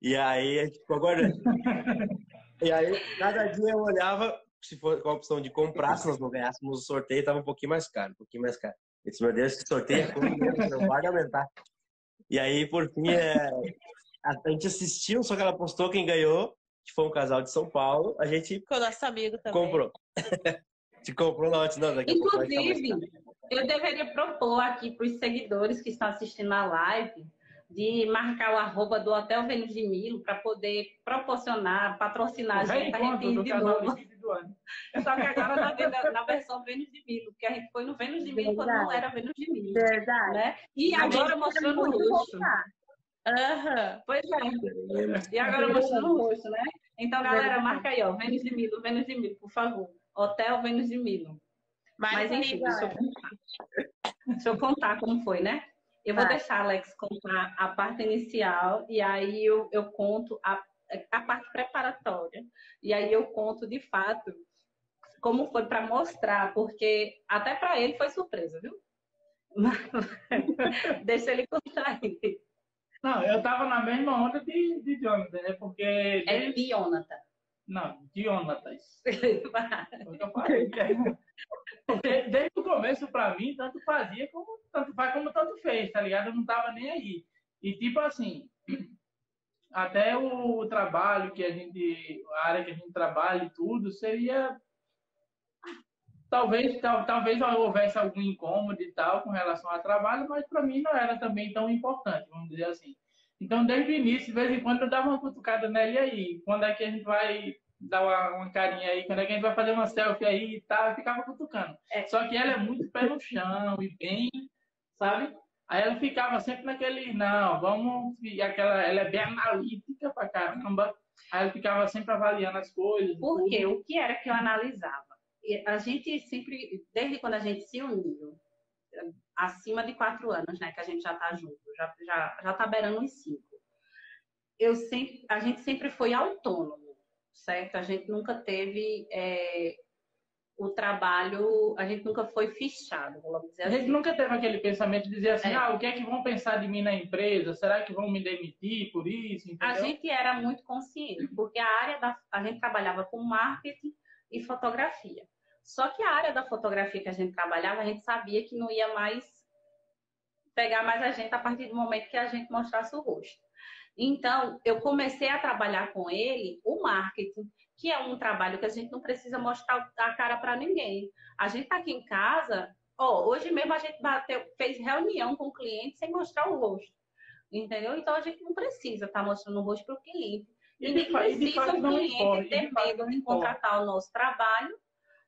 Speaker 4: E aí a gente ficou aguardando. E aí, cada dia eu olhava, se for com a opção de comprar, se nós não ganhássemos o sorteio, tava um pouquinho mais caro, um pouquinho mais caro. Eu disse, meu Deus, esse sorteio é não vai aumentar. E aí, por fim, é, a gente assistiu, só que ela postou quem ganhou, que foi um casal de São Paulo, a gente
Speaker 3: Com o nosso amigo também.
Speaker 4: comprou. Te comprou na hora, não, daqui
Speaker 1: Inclusive, eu deveria propor aqui para os seguidores que estão assistindo a live de marcar o arroba do Hotel Vênus de Milo para poder proporcionar, patrocinar a gente, a gente de novo.
Speaker 2: Do ano.
Speaker 1: Só que agora na, na- na versão Vênus de Milo, porque a gente foi no Vênus de Milo quando não
Speaker 3: Verdade.
Speaker 1: era Vênus de Milo.
Speaker 3: Verdade.
Speaker 1: Né? E
Speaker 3: A
Speaker 1: agora mostrando o rosto.
Speaker 3: Aham.
Speaker 1: Pois é. E agora mostrando o rosto, né? Então, galera, marca aí, ó. Vênus de Milo, Vênus de Milo, por favor. Hotel Vênus de Milo.
Speaker 3: Mas,
Speaker 1: Mas enfim, deixa eu contar. Deixa eu contar como foi, né? Eu vou
Speaker 3: Vai.
Speaker 1: deixar a Alex contar a parte inicial e aí eu, eu conto a, a parte preparatória. E aí eu conto de fato como foi para mostrar, porque até para ele foi surpresa, viu? Deixa ele contar aí.
Speaker 2: Não, eu tava na mesma onda de, de Jonathan, né? Porque.
Speaker 1: É
Speaker 2: desde-
Speaker 1: Jonathan.
Speaker 2: Não, que eu falei. Porque desde o começo, pra mim, tanto fazia como tanto faz como tanto fez, tá ligado? Eu não tava nem aí. E tipo assim, até o trabalho que a gente, a área que a gente trabalha e tudo, seria talvez tal, talvez houvesse algum incômodo e tal com relação ao trabalho, mas para mim não era também tão importante, vamos dizer assim. Então, desde o início, de vez em quando eu dava uma cutucada nela e aí, quando é que a gente vai dar uma, uma carinha aí, quando é que a gente vai fazer uma selfie aí e tal, eu ficava cutucando.
Speaker 1: É.
Speaker 2: Só que ela é muito pé no chão e bem, sabe? Aí ela ficava sempre naquele, não, vamos, e aquela, ela é bem analítica pra caramba. Aí ela ficava sempre avaliando as coisas.
Speaker 1: Por quê? O que era que eu analisava? A gente sempre, desde quando a gente se uniu, acima de quatro anos, né, que a gente já tá junto, já, já, já tá beirando uns cinco. Eu sempre, a gente sempre foi autônomo, certo? A gente nunca teve é, o trabalho, a gente nunca foi fichado, vamos dizer
Speaker 2: A gente
Speaker 1: assim.
Speaker 2: nunca teve aquele pensamento de dizer assim,
Speaker 1: É.
Speaker 2: ah, o que é que vão pensar de mim na empresa? Será que vão me demitir por isso?
Speaker 1: A
Speaker 2: Entendeu?
Speaker 1: gente era muito consciente, porque a área da a gente trabalhava com marketing e fotografia. Só que a área da fotografia que a gente trabalhava, a gente sabia que não ia mais pegar mais a gente a partir do momento que a gente mostrasse o rosto. Então, eu comecei a trabalhar com ele o marketing, que é um trabalho que a gente não precisa mostrar a cara para ninguém. A gente tá aqui em casa, ó, hoje mesmo a gente bateu, fez reunião com o cliente sem mostrar o rosto. Entendeu? Então a gente não precisa estar mostrando o rosto para o cliente. E, nem
Speaker 2: de fa- de
Speaker 1: precisa o cliente
Speaker 2: importa,
Speaker 1: ter
Speaker 2: de
Speaker 1: medo de contratar o nosso trabalho,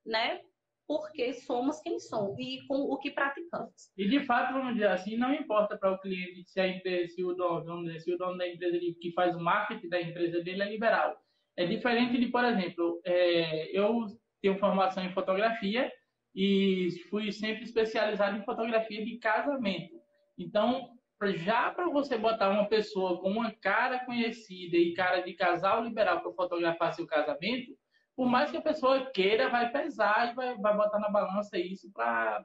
Speaker 1: né? Porque somos quem somos e com o que praticamos.
Speaker 2: E de fato, vamos dizer assim, não importa para o cliente se a empresa, se o dono, se o dono da empresa que faz o marketing da empresa dele é liberal. É diferente de, por exemplo, é, eu tenho formação em fotografia e fui sempre especializado em fotografia de casamento. Então, já para você botar uma pessoa com uma cara conhecida e cara de casal liberal para fotografar seu casamento, por mais que a pessoa queira, vai pesar e vai, vai botar na balança isso para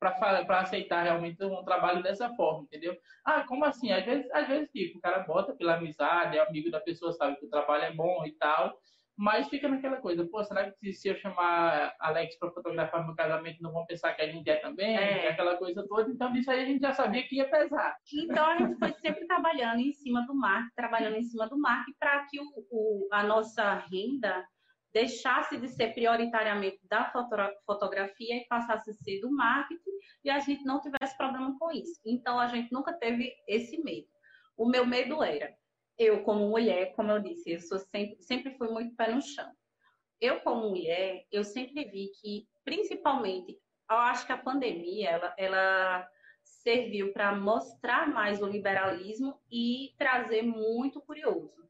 Speaker 2: para aceitar realmente um trabalho dessa forma, entendeu? Ah, como assim? Às vezes, às vezes tipo, o cara bota pela amizade, é amigo da pessoa, sabe que o trabalho é bom e tal, mas fica naquela coisa, pô, será que se eu chamar Alex para fotografar meu casamento, não vão pensar que a gente é também?
Speaker 1: É.
Speaker 2: Aquela coisa toda, então disso aí a gente já sabia que ia pesar.
Speaker 1: Então a gente foi sempre trabalhando em cima do marketing, trabalhando em cima do marketing para que o, o- a nossa renda deixasse de ser prioritariamente da foto- fotografia e passasse a ser do marketing e a gente não tivesse problema com isso. Então a gente nunca teve esse medo. O meu medo era, eu como mulher, como eu disse, eu sempre, sempre fui muito pé no chão. Eu como mulher, eu sempre vi que, principalmente, eu acho que a pandemia, ela, ela serviu para mostrar mais o liberalismo e trazer muito curioso.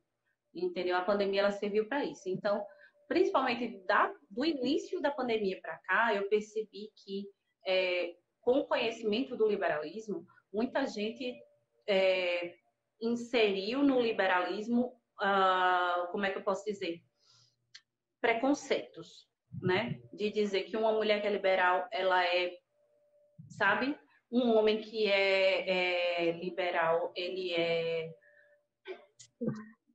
Speaker 1: Entendeu? A pandemia ela serviu para isso. Então, principalmente da, do início da pandemia para cá, eu percebi que é, com o conhecimento do liberalismo, muita gente é, inseriu no liberalismo, ah, como é que eu posso dizer, preconceitos, né? De dizer que uma mulher que é liberal, ela é, sabe? Um homem que é, é liberal, ele é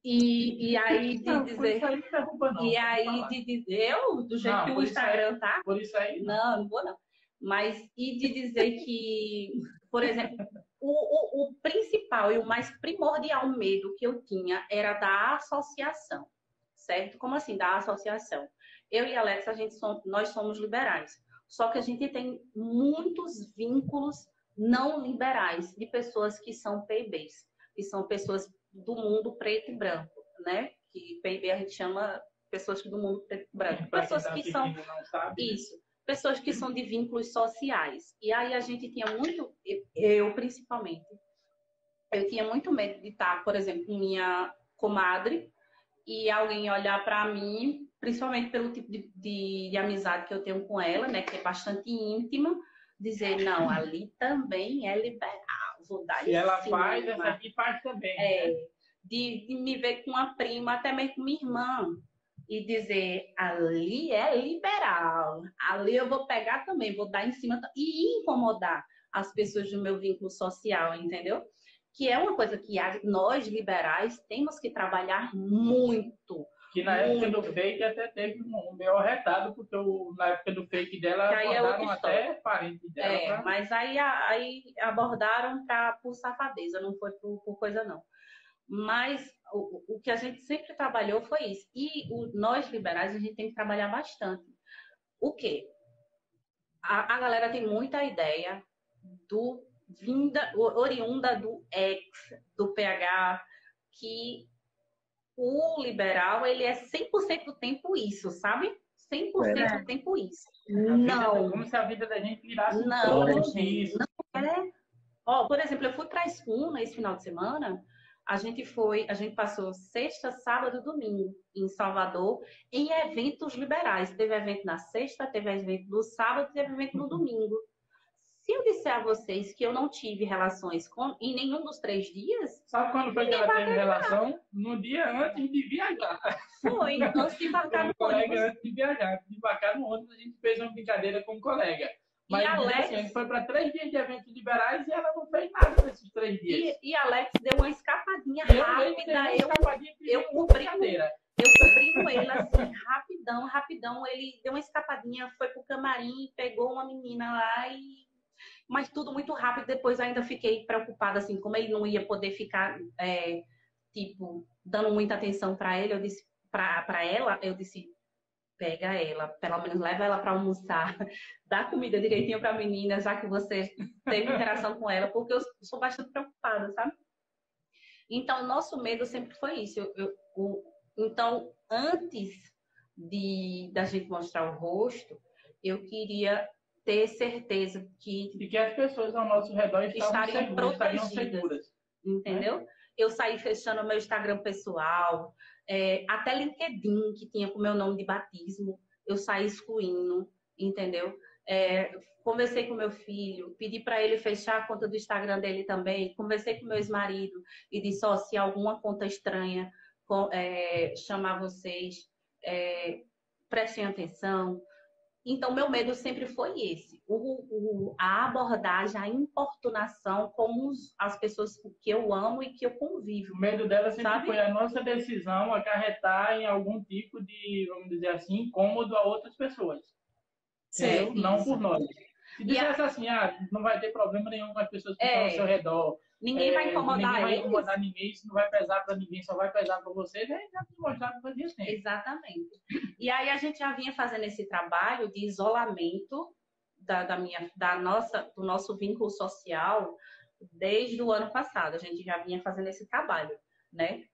Speaker 1: e, e aí de
Speaker 2: Não,
Speaker 1: dizer
Speaker 2: aí não não.
Speaker 1: e aí de dizer eu do jeito que o
Speaker 2: por isso aí-
Speaker 1: Instagram tá
Speaker 2: Por isso aí, não.
Speaker 1: não, vou não. Mas e de dizer que, por exemplo, o, o, o principal e o mais primordial medo que eu tinha era da associação, certo? Como assim, da associação? Eu e Alex, a gente som- nós somos liberais. Só que a gente tem muitos vínculos não liberais de pessoas que são PIBs, que são pessoas do mundo preto e branco, né? Que PIB a gente chama pessoas do mundo preto e branco.
Speaker 2: Quem
Speaker 1: Pessoas
Speaker 2: tá
Speaker 1: que são
Speaker 2: e não sabe,
Speaker 1: isso. Pessoas que são de vínculos sociais. E aí a gente tinha muito, eu principalmente, eu tinha muito medo de estar, por exemplo, com minha comadre e alguém olhar para mim, principalmente pelo tipo de, de, de amizade que eu tenho com ela, né, que é bastante íntima, dizer, não, ali também é liberal,
Speaker 2: Se
Speaker 1: em
Speaker 2: ela
Speaker 1: cima.
Speaker 2: faz, essa aqui faz também.
Speaker 1: É,
Speaker 2: né?
Speaker 1: de, de me ver com uma prima, até mesmo com minha irmã, e dizer, ali é liberal, ali eu vou pegar também, vou dar em cima e incomodar as pessoas do meu vínculo social, entendeu? Que é uma coisa que nós liberais temos que trabalhar muito.
Speaker 2: Que na época do fake até teve um, um meio arretado, porque o- na época do fake dela
Speaker 1: Que aí é
Speaker 2: abordaram
Speaker 1: outra
Speaker 2: até parente dela.
Speaker 1: É,
Speaker 2: pra-
Speaker 1: mas aí, aí abordaram pra, por safadeza, não foi por, por coisa não. Mas o, o que a gente sempre trabalhou foi isso. E o- nós liberais, a gente tem que trabalhar bastante. O quê? A, a galera tem muita ideia do vinda, oriunda do ex, do PH, que o liberal, ele é 100% do tempo isso, sabe? 100% do tempo isso. Não.
Speaker 2: Como se a vida da gente virasse
Speaker 1: Não,
Speaker 2: pouco
Speaker 1: gente,
Speaker 2: disso.
Speaker 1: É. Ó, por exemplo, eu fui para a Espuna esse final de semana. A gente foi, a gente passou sexta, sábado e domingo em Salvador em eventos liberais. Teve evento na sexta, teve evento no sábado, teve evento no domingo. Se eu disser a vocês que eu não tive relações com, em nenhum dos três dias.
Speaker 2: Sabe quando foi que ela teve relação? No dia antes de viajar.
Speaker 1: Foi, antes de embarcar no
Speaker 2: colega
Speaker 1: ônibus.
Speaker 2: antes de viajar, antes de embarcar no ônibus, a gente fez uma brincadeira com um colega. Mas
Speaker 1: E Alex-
Speaker 2: assim, a gente foi para três dias de eventos liberais e ela não fez nada nesses três dias.
Speaker 1: E, e Alex deu uma escapadinha
Speaker 2: eu uma
Speaker 1: rápida. Eu,
Speaker 2: escapadinha
Speaker 1: eu
Speaker 2: uma
Speaker 1: cobri
Speaker 2: brincadeira.
Speaker 1: eu cobri com ele assim, rapidão, rapidão. Ele deu uma escapadinha, foi pro camarim, pegou uma menina lá e. Mas tudo muito rápido. Depois ainda fiquei preocupada, assim, como ele não ia poder ficar, é, tipo, dando muita atenção para ele, eu disse, para ela, eu disse, pega ela, pelo menos leva ela para almoçar, dá comida direitinho para a menina, já que você teve interação com ela, porque eu sou bastante preocupada, sabe? Então, nosso medo sempre foi isso. Eu- eu- o- então, antes de da gente mostrar o rosto, eu queria ter certeza que,
Speaker 2: E que as pessoas ao nosso redor
Speaker 1: Estariam
Speaker 2: seguras, estariam
Speaker 1: protegidas.
Speaker 2: seguras.
Speaker 1: entendeu? Eu saí fechando o meu Instagram pessoal, é, até LinkedIn, que tinha com o meu nome de batismo, eu saí excluindo, entendeu? É, conversei com meu filho, pedi para ele fechar a conta do Instagram dele também, conversei com meu ex-marido e disse, ó, se alguma conta estranha com- é, chamar vocês, é, prestem atenção. Então, meu medo sempre foi esse. O, o- a abordagem, a importunação com os- as pessoas que eu amo e que eu convivo.
Speaker 2: O medo dela sempre
Speaker 1: Sabe?
Speaker 2: foi a nossa decisão acarretar em algum tipo de, vamos dizer assim, incômodo a outras pessoas.
Speaker 1: Sim,
Speaker 2: não por nós. Se dissesse assim, ah, não vai ter problema nenhum com as pessoas que
Speaker 1: É.
Speaker 2: estão ao seu redor.
Speaker 1: Ninguém
Speaker 2: é,
Speaker 1: vai incomodar
Speaker 2: Ninguém vai
Speaker 1: eles.
Speaker 2: incomodar ninguém, isso não vai pesar para ninguém, só vai pesar para você, aí já que fazia tempo.
Speaker 1: Exatamente. E aí a gente já vinha fazendo esse trabalho de isolamento da, da minha, da nossa, do nosso vínculo social desde o ano passado. A gente já vinha fazendo esse trabalho, né?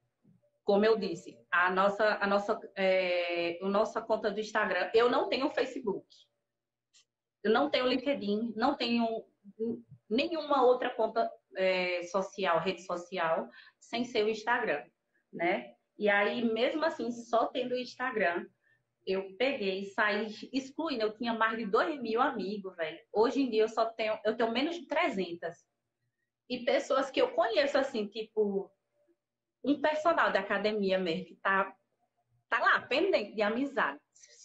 Speaker 1: Como eu disse, a nossa, a nossa, é, a nossa conta do Instagram, eu não tenho Facebook, eu não tenho LinkedIn, não tenho nenhuma outra conta é, social, rede social, sem ser o Instagram, né? E aí, mesmo assim, só tendo o Instagram, eu peguei, saí excluindo. Eu tinha mais de 2 mil amigos, velho. Hoje em dia eu só tenho, eu tenho menos de 300. E pessoas que eu conheço, assim, tipo, um personal da academia mesmo, que tá, tá lá, pendente de amizade.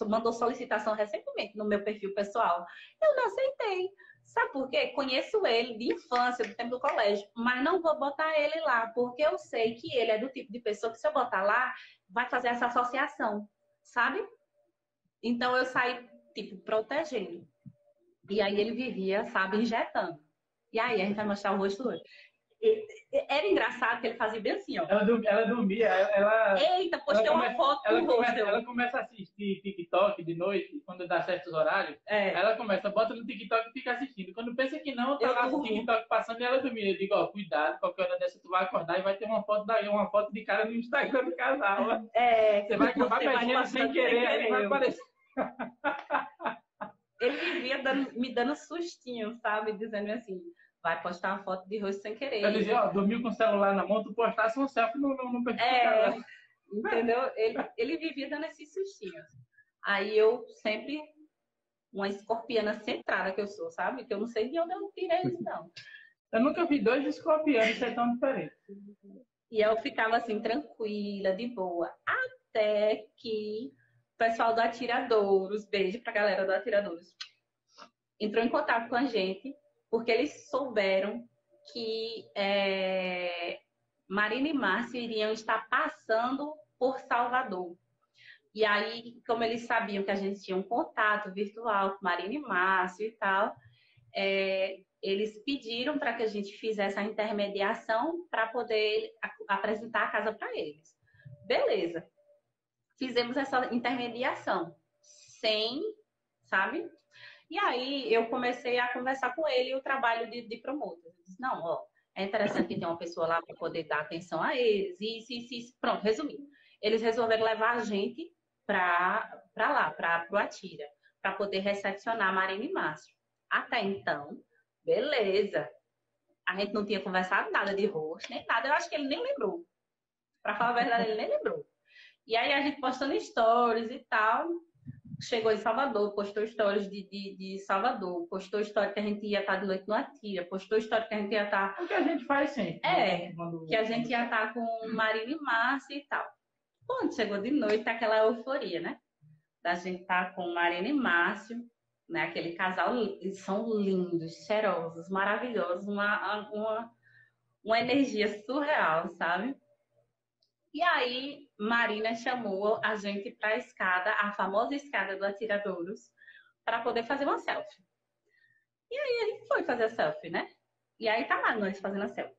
Speaker 1: Mandou solicitação recentemente no meu perfil pessoal. Eu não aceitei. Sabe por quê? Conheço ele de infância, do tempo do colégio, mas não vou botar ele lá, porque eu sei que ele é do tipo de pessoa que se eu botar lá, vai fazer essa associação, sabe? Então eu saí, tipo, protegendo. E aí ele vivia, sabe, injetando. E aí a gente vai mostrar o rosto hoje. Era engraçado que ele fazia bem assim, ó.
Speaker 2: Ela, dorm- ela dormia, ela,
Speaker 1: Eita, postei
Speaker 2: ela
Speaker 1: uma
Speaker 2: come-
Speaker 1: foto
Speaker 2: ela começa,
Speaker 1: rosto.
Speaker 2: ela começa a assistir TikTok de noite, quando dá certos horários.
Speaker 1: É.
Speaker 2: Ela começa, bota no TikTok e fica assistindo. Quando pensa que não, tá
Speaker 1: Eu
Speaker 2: lá o. TikTok passando e ela dormia. Eu digo, ó, cuidado, qualquer hora dessa tu vai acordar e vai ter uma foto daí, uma foto de cara no Instagram do casal.
Speaker 1: É,
Speaker 2: Você vai acabar
Speaker 1: passando
Speaker 2: sem querer, aí vai aparecer.
Speaker 1: ele vivia dando- me dando sustinho, sabe? Dizendo assim, vai postar uma foto de rosto sem querer.
Speaker 2: Eu dizia, ó, dormiu com o celular na mão, tu postasse um selfie no, no, no perfil
Speaker 1: É, entendeu? Ele, ele vivia dando esses sustinhos. Aí eu sempre, uma escorpiana centrada que eu sou, sabe? Que eu não sei de onde eu tirei isso, não.
Speaker 2: Eu nunca vi dois escorpiões ser tão diferentes.
Speaker 1: E eu ficava assim, tranquila, de boa. Até que o pessoal do Atiradouros, beijo pra galera do Atiradouros, entrou em contato com a gente, porque eles souberam que é, Marina e Márcio iriam estar passando por Salvador. E aí, como eles sabiam que a gente tinha um contato virtual com Marina e Márcio e tal, é, eles pediram para que a gente fizesse a intermediação para poder apresentar a casa para eles. Beleza. Fizemos essa intermediação sem, sabe? E aí eu comecei a conversar com ele o trabalho de, de promotor. Eu disse, não, ó, é interessante que tenha uma pessoa lá para poder dar atenção a eles. Isso, isso, isso. Pronto, resumindo. Eles resolveram levar a gente para lá, para o Atira, para poder recepcionar Marina e Márcio. Até então, beleza. A gente não tinha conversado nada de rosto, nem nada. Eu acho que ele nem lembrou. Para falar a verdade, ele nem lembrou. E aí a gente postando stories e tal. Chegou em Salvador, postou histórias de, de, de Salvador, postou história que a gente ia estar de noite no Atira, postou história que a gente ia estar.
Speaker 2: O que a gente faz sempre.
Speaker 1: É, quando... que a gente ia estar com Marina e Márcia e tal. Quando chegou de noite, tá aquela euforia, né? Da gente estar com Marina e Márcio, né? Aquele casal, eles são lindos, cheirosos, maravilhosos, uma, uma, uma energia surreal, sabe? E aí, Marina chamou a gente para a escada, a famosa escada do Atiradouros, para poder fazer uma selfie. E aí a gente foi fazer a selfie, né? E aí tá lá nós fazendo a selfie.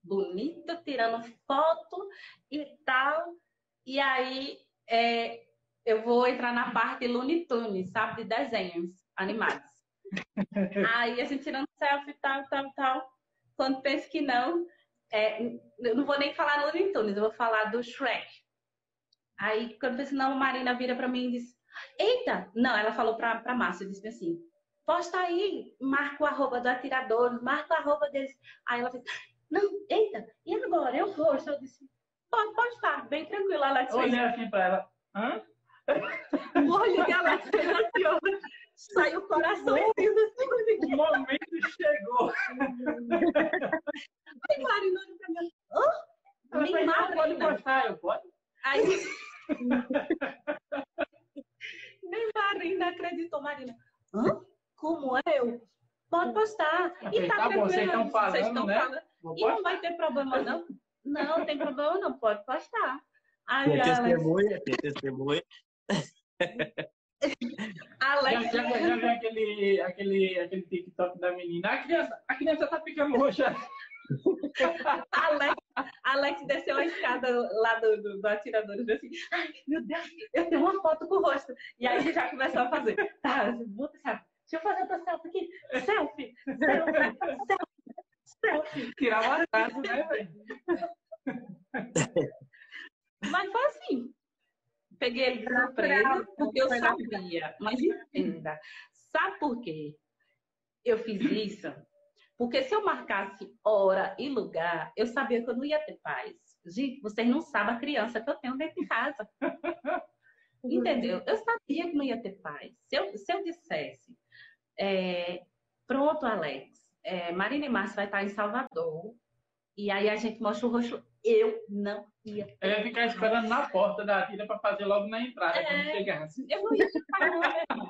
Speaker 1: Bonito, tirando foto e tal. E aí é, eu vou entrar na parte Looney Tunes, sabe? De desenhos animados. aí a gente tirando selfie, tal, tal, tal. Quando pensa que não, é, eu não vou nem falar no Looney Tunes, eu vou falar do Shrek. Aí, quando eu disse, não, a Marina vira para mim e diz, eita! Não, ela falou pra, pra Márcia, disse assim, posta aí, marca o arroba do atirador, marca o arroba deles. Aí ela fez, não, eita, e agora? Eu posto. Eu disse, pode postar, bem tranquila. Ela disse,
Speaker 2: Olhei assim pra ela, hã?
Speaker 1: Dela assim, saiu o coração. O
Speaker 2: momento chegou.
Speaker 1: Aí Marina olha pra mim, hã?
Speaker 2: Me mata, pode postar, eu pode?
Speaker 1: Aí... Nem Marina acreditou, Marina. Hã? Como eu? Pode postar.
Speaker 2: E tá, tá bom, vocês estão falando, vocês estão né? falando.
Speaker 1: E não vai ter problema, não? Não, tem problema não, pode postar.
Speaker 4: Aí, tem testemunha, tem testemunha.
Speaker 1: Alex...
Speaker 2: Já, já, já viu aquele, aquele, aquele TikTok da menina? A criança, a criança tá ficando roxa.
Speaker 1: Alex, Alex desceu a escada lá do, do, do atirador e disse assim: Ai, meu Deus, eu tenho uma foto com o rosto. E aí já começou a fazer. Tá, bota selfie. Deixa eu fazer outra selfie aqui. Selfie, selfie, selfie, selfie.
Speaker 2: Tirar uma atraso, né, velho?
Speaker 1: Mas foi assim. Peguei ele de surpresa, porque eu sabia. Mas entenda. Sabe por quê? Eu fiz isso porque se eu marcasse hora e lugar, eu sabia que eu não ia ter paz. Gente, vocês não sabem a criança que eu tenho dentro de casa. Entendeu? Eu sabia que não ia ter paz. Se eu, se eu dissesse, é, pronto, Alex, é, Marina e Márcia vai estar em Salvador, e aí a gente mostra o rosto, eu não ia.
Speaker 2: Eu ia ficar esperando na porta da tira para fazer logo na entrada, é, quando chegasse.
Speaker 1: Eu não ia ter paz, não.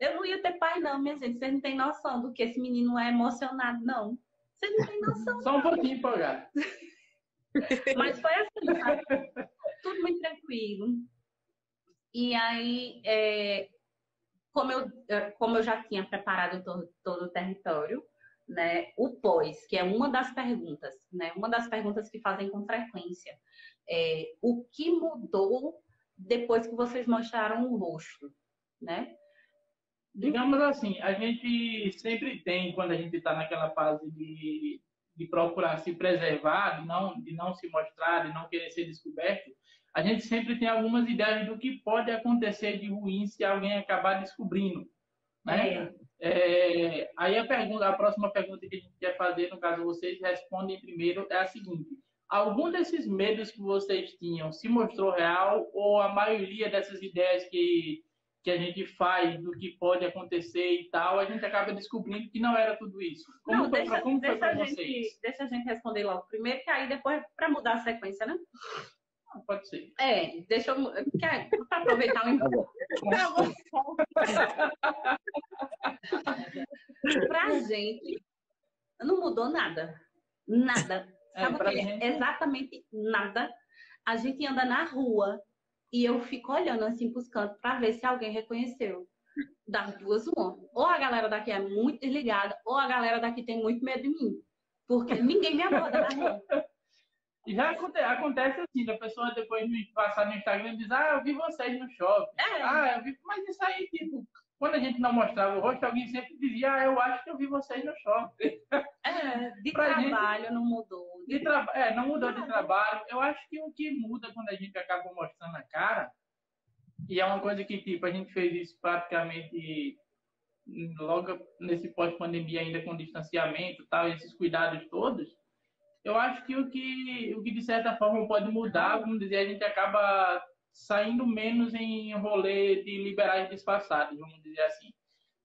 Speaker 1: Eu não ia ter pai, não, minha gente. Vocês não têm noção do que esse menino é emocionado, não. Vocês não têm noção.
Speaker 2: Só um pouquinho, empolgado.
Speaker 1: Mas foi assim, sabe? Tudo muito tranquilo. E aí, é, como, eu, é, como eu já tinha preparado todo, todo o território, né, o pós, que é uma das perguntas, né, uma das perguntas que fazem com frequência, é, o que mudou depois que vocês mostraram o rosto, né?
Speaker 2: Digamos assim, a gente sempre tem, quando a gente está naquela fase de, de procurar se preservar, de não, de não se mostrar, de não querer ser descoberto, a gente sempre tem algumas ideias do que pode acontecer de ruim se alguém acabar descobrindo. Né? É. É, aí a pergunta, a próxima pergunta que a gente quer fazer, no caso vocês respondem primeiro, é a seguinte: algum desses medos que vocês tinham se mostrou real ou a maioria dessas ideias que que a gente faz do que pode acontecer e tal, a gente acaba descobrindo que não era tudo isso. Como
Speaker 1: não,
Speaker 2: foi
Speaker 1: deixa,
Speaker 2: como
Speaker 1: deixa
Speaker 2: foi
Speaker 1: a gente, vocês? Deixa a gente responder logo primeiro, que aí depois, para mudar a sequência, né?
Speaker 2: Ah, pode ser.
Speaker 1: É, deixa eu. Para aproveitar o encontro. pra gente, não mudou nada. Nada. É, Sabe é, o que? Gente... Exatamente nada. A gente anda na rua, e eu fico olhando assim pros cantos para ver se alguém reconheceu. Das duas, uma. Ou a galera daqui é muito desligada, ou a galera daqui tem muito medo de mim. Porque ninguém me aborda na rua.
Speaker 2: Já acontece, acontece assim, da pessoa depois me passar no Instagram e diz, ah, eu vi vocês no shopping. É. Ah, eu vi. Mas isso aí, tipo, quando a gente não mostrava o rosto, alguém sempre dizia, ah, eu acho que eu vi vocês no shopping.
Speaker 1: É, de trabalho gente, não mudou.
Speaker 2: De tra... É, não mudou de trabalho. Eu acho que o que muda quando a gente acaba mostrando a cara, e é uma coisa que, tipo, a gente fez isso praticamente logo nesse pós-pandemia ainda com distanciamento e tal, esses cuidados todos, eu acho que o que, o que de certa forma pode mudar, vamos dizer, a gente acaba saindo menos em rolê de liberais disfarçados, vamos dizer assim.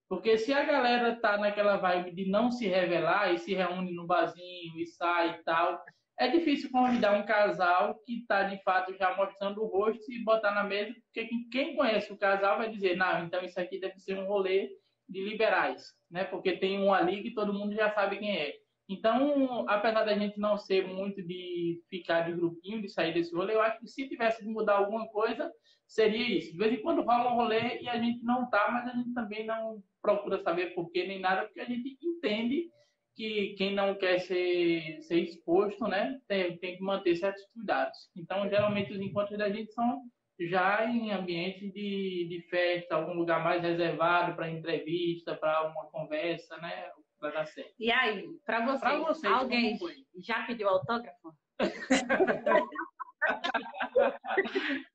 Speaker 2: Porque se a galera tá naquela vibe de não se revelar e se reúne no barzinho e sai e tal, é difícil convidar um casal que está de fato já mostrando o rosto e botar na mesa, porque quem conhece o casal vai dizer, não, então isso aqui deve ser um rolê de liberais, né? Porque tem um ali que todo mundo já sabe quem é. Então, apesar da gente não ser muito de ficar de grupinho, de sair desse rolê, eu acho que se tivesse de mudar alguma coisa, seria isso. De vez em quando rola um rolê e a gente não tá, mas a gente também não procura saber por quê nem nada, porque a gente entende que quem não quer ser, ser exposto, né, tem, tem que manter certos cuidados. Então, geralmente, os encontros da gente são já em ambiente de, de festa, algum lugar mais reservado para entrevista, para uma conversa, né? Vai dar certo.
Speaker 1: E aí, para você, pra vocês, alguém já pediu autógrafo?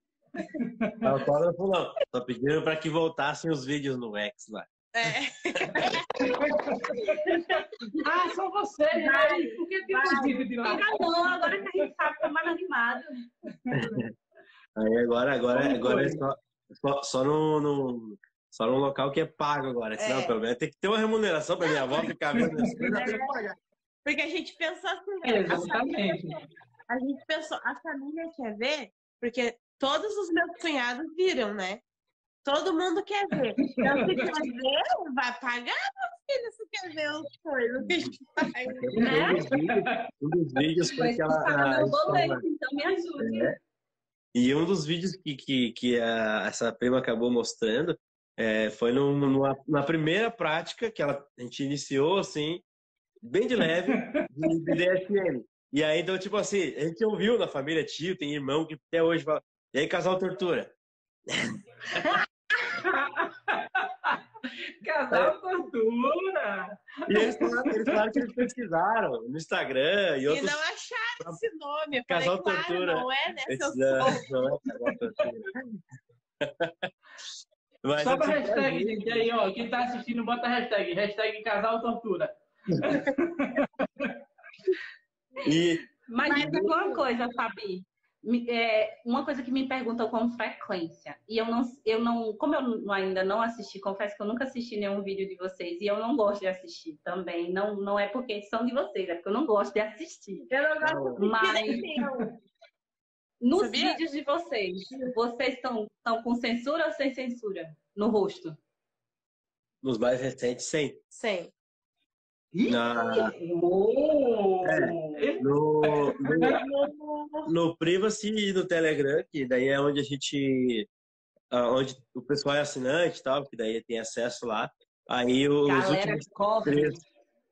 Speaker 4: autógrafo não. Só pediram para que voltassem os vídeos no X lá. É.
Speaker 2: ah, só você, né? Por que tem um vídeo de lá?
Speaker 1: Não, agora que a gente sabe, tá mais animado.
Speaker 4: Aí agora, agora, agora é só, só, só no, no, só num local que é pago agora. Senão, é. pelo menos tem que ter uma remuneração para minha avó ficar vendo isso.
Speaker 3: É. Porque a gente pensou assim, né? Exatamente. A, gente pensou, a família quer ver, porque todos os meus cunhados viram, né? Todo mundo quer ver. Então, se quer ver, vai pagar, meu filho, se quer ver os coisas que a gente faz. Né?
Speaker 4: Um dos vídeos foi aquela.
Speaker 1: Paga meu boleto, então me ajude. É.
Speaker 4: E um dos vídeos que, que, que a, essa prima acabou mostrando é, foi no, numa, na primeira prática que ela, a gente iniciou, assim, bem de leve, de, de DSM. E aí, então, tipo assim, a gente ouviu na família tio, tem irmão que até hoje fala, e aí, casal tortura?
Speaker 2: Casal tortura!
Speaker 4: E eles falaram, eles falaram que eles pesquisaram no Instagram e outros...
Speaker 3: E não acharam esse nome. Eu
Speaker 4: casal
Speaker 3: falei,
Speaker 4: tortura.
Speaker 3: Claro, não é, né,
Speaker 4: seu não, não é casal tortura.
Speaker 2: Mas Só pra hashtag, gente, aí, ó, quem tá assistindo, bota a hashtag, hashtag casal tortura.
Speaker 4: e...
Speaker 1: Mas, Mas uma coisa, Fabi, é, uma coisa que me perguntam com frequência, e eu não, eu não, como eu ainda não assisti, confesso que eu nunca assisti nenhum vídeo de vocês, e eu não gosto de assistir também, não, não é porque são de vocês, é porque eu não gosto de assistir.
Speaker 3: Eu não gosto de
Speaker 1: Mas, nos Sabia? vídeos de vocês, vocês estão com censura ou sem censura no rosto?
Speaker 4: Nos mais recentes, sem.
Speaker 3: Sem.
Speaker 4: Na... É, no, no, no, Privacy e no Telegram, que daí é onde a gente. onde o pessoal é assinante e tal, que daí tem acesso lá. Aí os
Speaker 1: Galera,
Speaker 4: últimos três,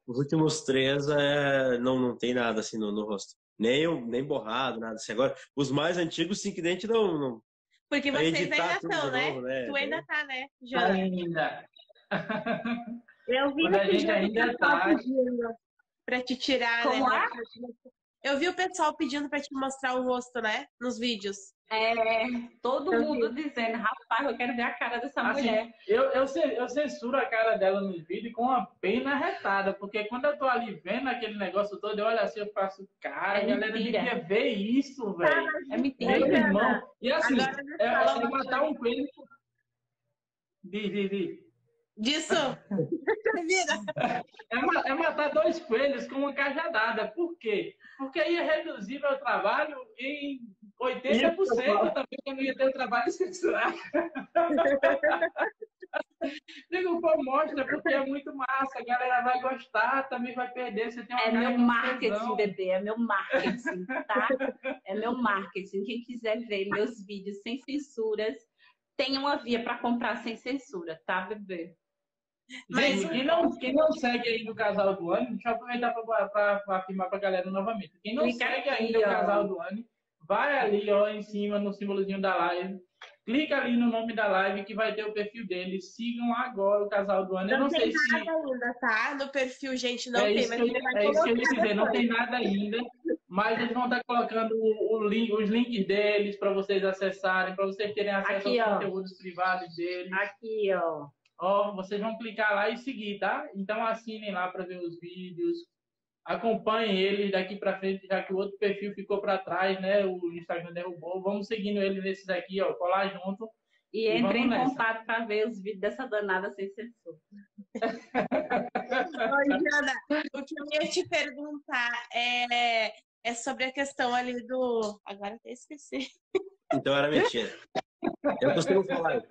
Speaker 4: os últimos três é, não, não tem nada assim no, no rosto. Nem, nem borrado, nada assim. Agora, os mais antigos, sim, que dente não, não.
Speaker 3: Porque vocês ainda estão, né? Novo, né? Tu ainda tá, né? Já.
Speaker 2: Ainda.
Speaker 3: Eu vi
Speaker 2: Quando a gente ainda tá.
Speaker 3: Pra te tirar,
Speaker 1: Como
Speaker 3: né?
Speaker 1: É?
Speaker 3: Eu vi o pessoal pedindo pra te mostrar o rosto, né? Nos vídeos.
Speaker 1: É, todo eu mundo vi. dizendo, rapaz, eu quero ver a cara dessa assim, mulher.
Speaker 2: Eu, eu, eu censuro a cara dela no vídeo com uma pena retada, porque quando eu tô ali vendo aquele negócio todo, eu olho assim, eu faço, cara, é a galera devia ver isso, velho.
Speaker 1: É mentira.
Speaker 2: Meu irmão. E assim, é, é matar um coelho. Diz, diz, diz.
Speaker 3: Disso!
Speaker 2: é, é matar dois coelhos com uma cajadada. Por quê? Porque ia reduzir meu trabalho em 80% também, que eu não ia ter o trabalho censurado. Digo, pô, mostra, porque é muito massa, a galera vai gostar, também vai perder. Você tem uma
Speaker 1: é meu marketing, bebê, é meu marketing, tá? É meu marketing. Quem quiser ver meus vídeos sem censuras, tem uma via para comprar sem censura, tá, bebê?
Speaker 2: Mas Gente, quem não, quem não segue ainda o casal do ano, deixa eu aproveitar para afirmar para a galera novamente. Quem não segue aqui, ainda ó. o casal do ano, vai ali ó, em cima no símbolozinho da live. Clica ali no nome da live que vai ter o perfil deles. Sigam agora o casal do ano.
Speaker 3: Não
Speaker 2: eu não
Speaker 3: sei
Speaker 2: se.
Speaker 3: ainda, tá? No perfil, gente, não
Speaker 2: é
Speaker 3: tem,
Speaker 2: mas É isso que eu ia dizer, não tem nada ainda. Mas eles vão estar colocando o, o link, os links deles para vocês acessarem, para vocês terem acesso Aqui, aos ó. conteúdos privados deles.
Speaker 1: Aqui, ó.
Speaker 2: Ó, vocês vão clicar lá e seguir, tá? Então assinem lá para ver os vídeos, acompanhem ele daqui para frente, já que o outro perfil ficou para trás, né? O Instagram derrubou. Vamos seguindo ele nesses aqui, ó, colar junto.
Speaker 1: E, e entre em nessa. contato para ver os vídeos dessa danada sem censura.
Speaker 3: Oi, Diana, o que eu ia te perguntar é, é sobre a questão ali do. Agora até esqueci.
Speaker 4: Então era mentira. Eu costumo falar.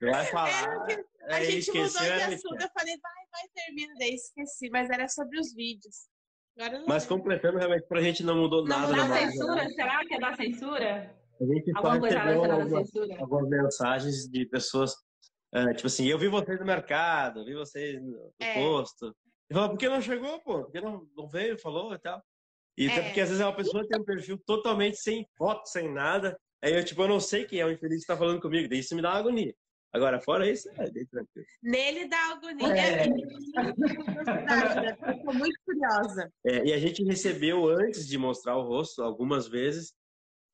Speaker 4: Vai falar.
Speaker 3: É, a gente mudou de assunto, eu falei, vai, vai, termina, daí esqueci, mas era sobre os vídeos.
Speaker 4: Mas completando, realmente, pra gente não mudou não, nada.
Speaker 1: Da censura? Né? Será que é da censura?
Speaker 4: A gente Alguma coisa algumas, algumas mensagens de pessoas, uh, tipo assim, eu vi vocês no mercado, vi vocês no é. posto. E fala, por que não chegou, pô? Por que não, não veio, falou e tal? E é. até porque às vezes é uma pessoa que tem um perfil totalmente sem foto, sem nada. Aí eu, tipo, eu não sei quem é o infeliz que tá falando comigo. Daí isso me dá uma agonia. Agora, fora isso, é bem tranquilo.
Speaker 3: Nele dá agonia. É. Estou muito curiosa.
Speaker 4: É, e a gente recebeu, antes de mostrar o rosto, algumas vezes,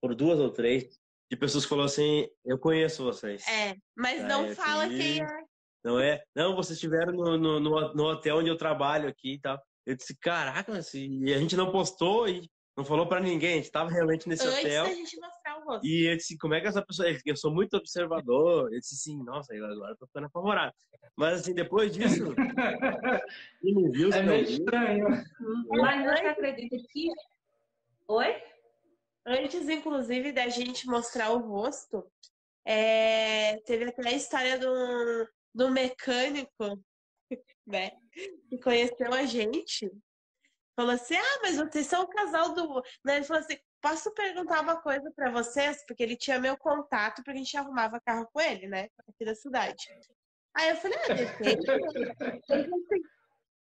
Speaker 4: por duas ou três, de pessoas que falaram assim: Eu conheço vocês.
Speaker 3: É, mas Aí não fala assim, quem é.
Speaker 4: Não é? Não, vocês estiveram no, no, no, hotel onde eu trabalho aqui e tal. Eu disse: Caraca, assim, e a gente não postou e não falou para ninguém, a gente estava realmente nesse
Speaker 3: Antes
Speaker 4: hotel.
Speaker 3: Antes da gente mostrar rosto.
Speaker 4: E eu disse, como é que essa pessoa. Eu sou muito observador. Eu disse assim, nossa, agora eu tô ficando apavorado. Mas assim, depois disso.
Speaker 2: quem viu, é meio estranho.
Speaker 1: Mas você acredita que. Oi?
Speaker 3: Antes, inclusive, da gente mostrar o rosto, é... teve até a história do, do mecânico, né? Que conheceu a gente falou assim: Ah, mas vocês são o casal do. Né? Ele falou assim: Posso perguntar uma coisa para vocês? Porque ele tinha meu contato, porque a gente arrumava carro com ele, né? Aqui da cidade. Aí eu falei: Ah, depende.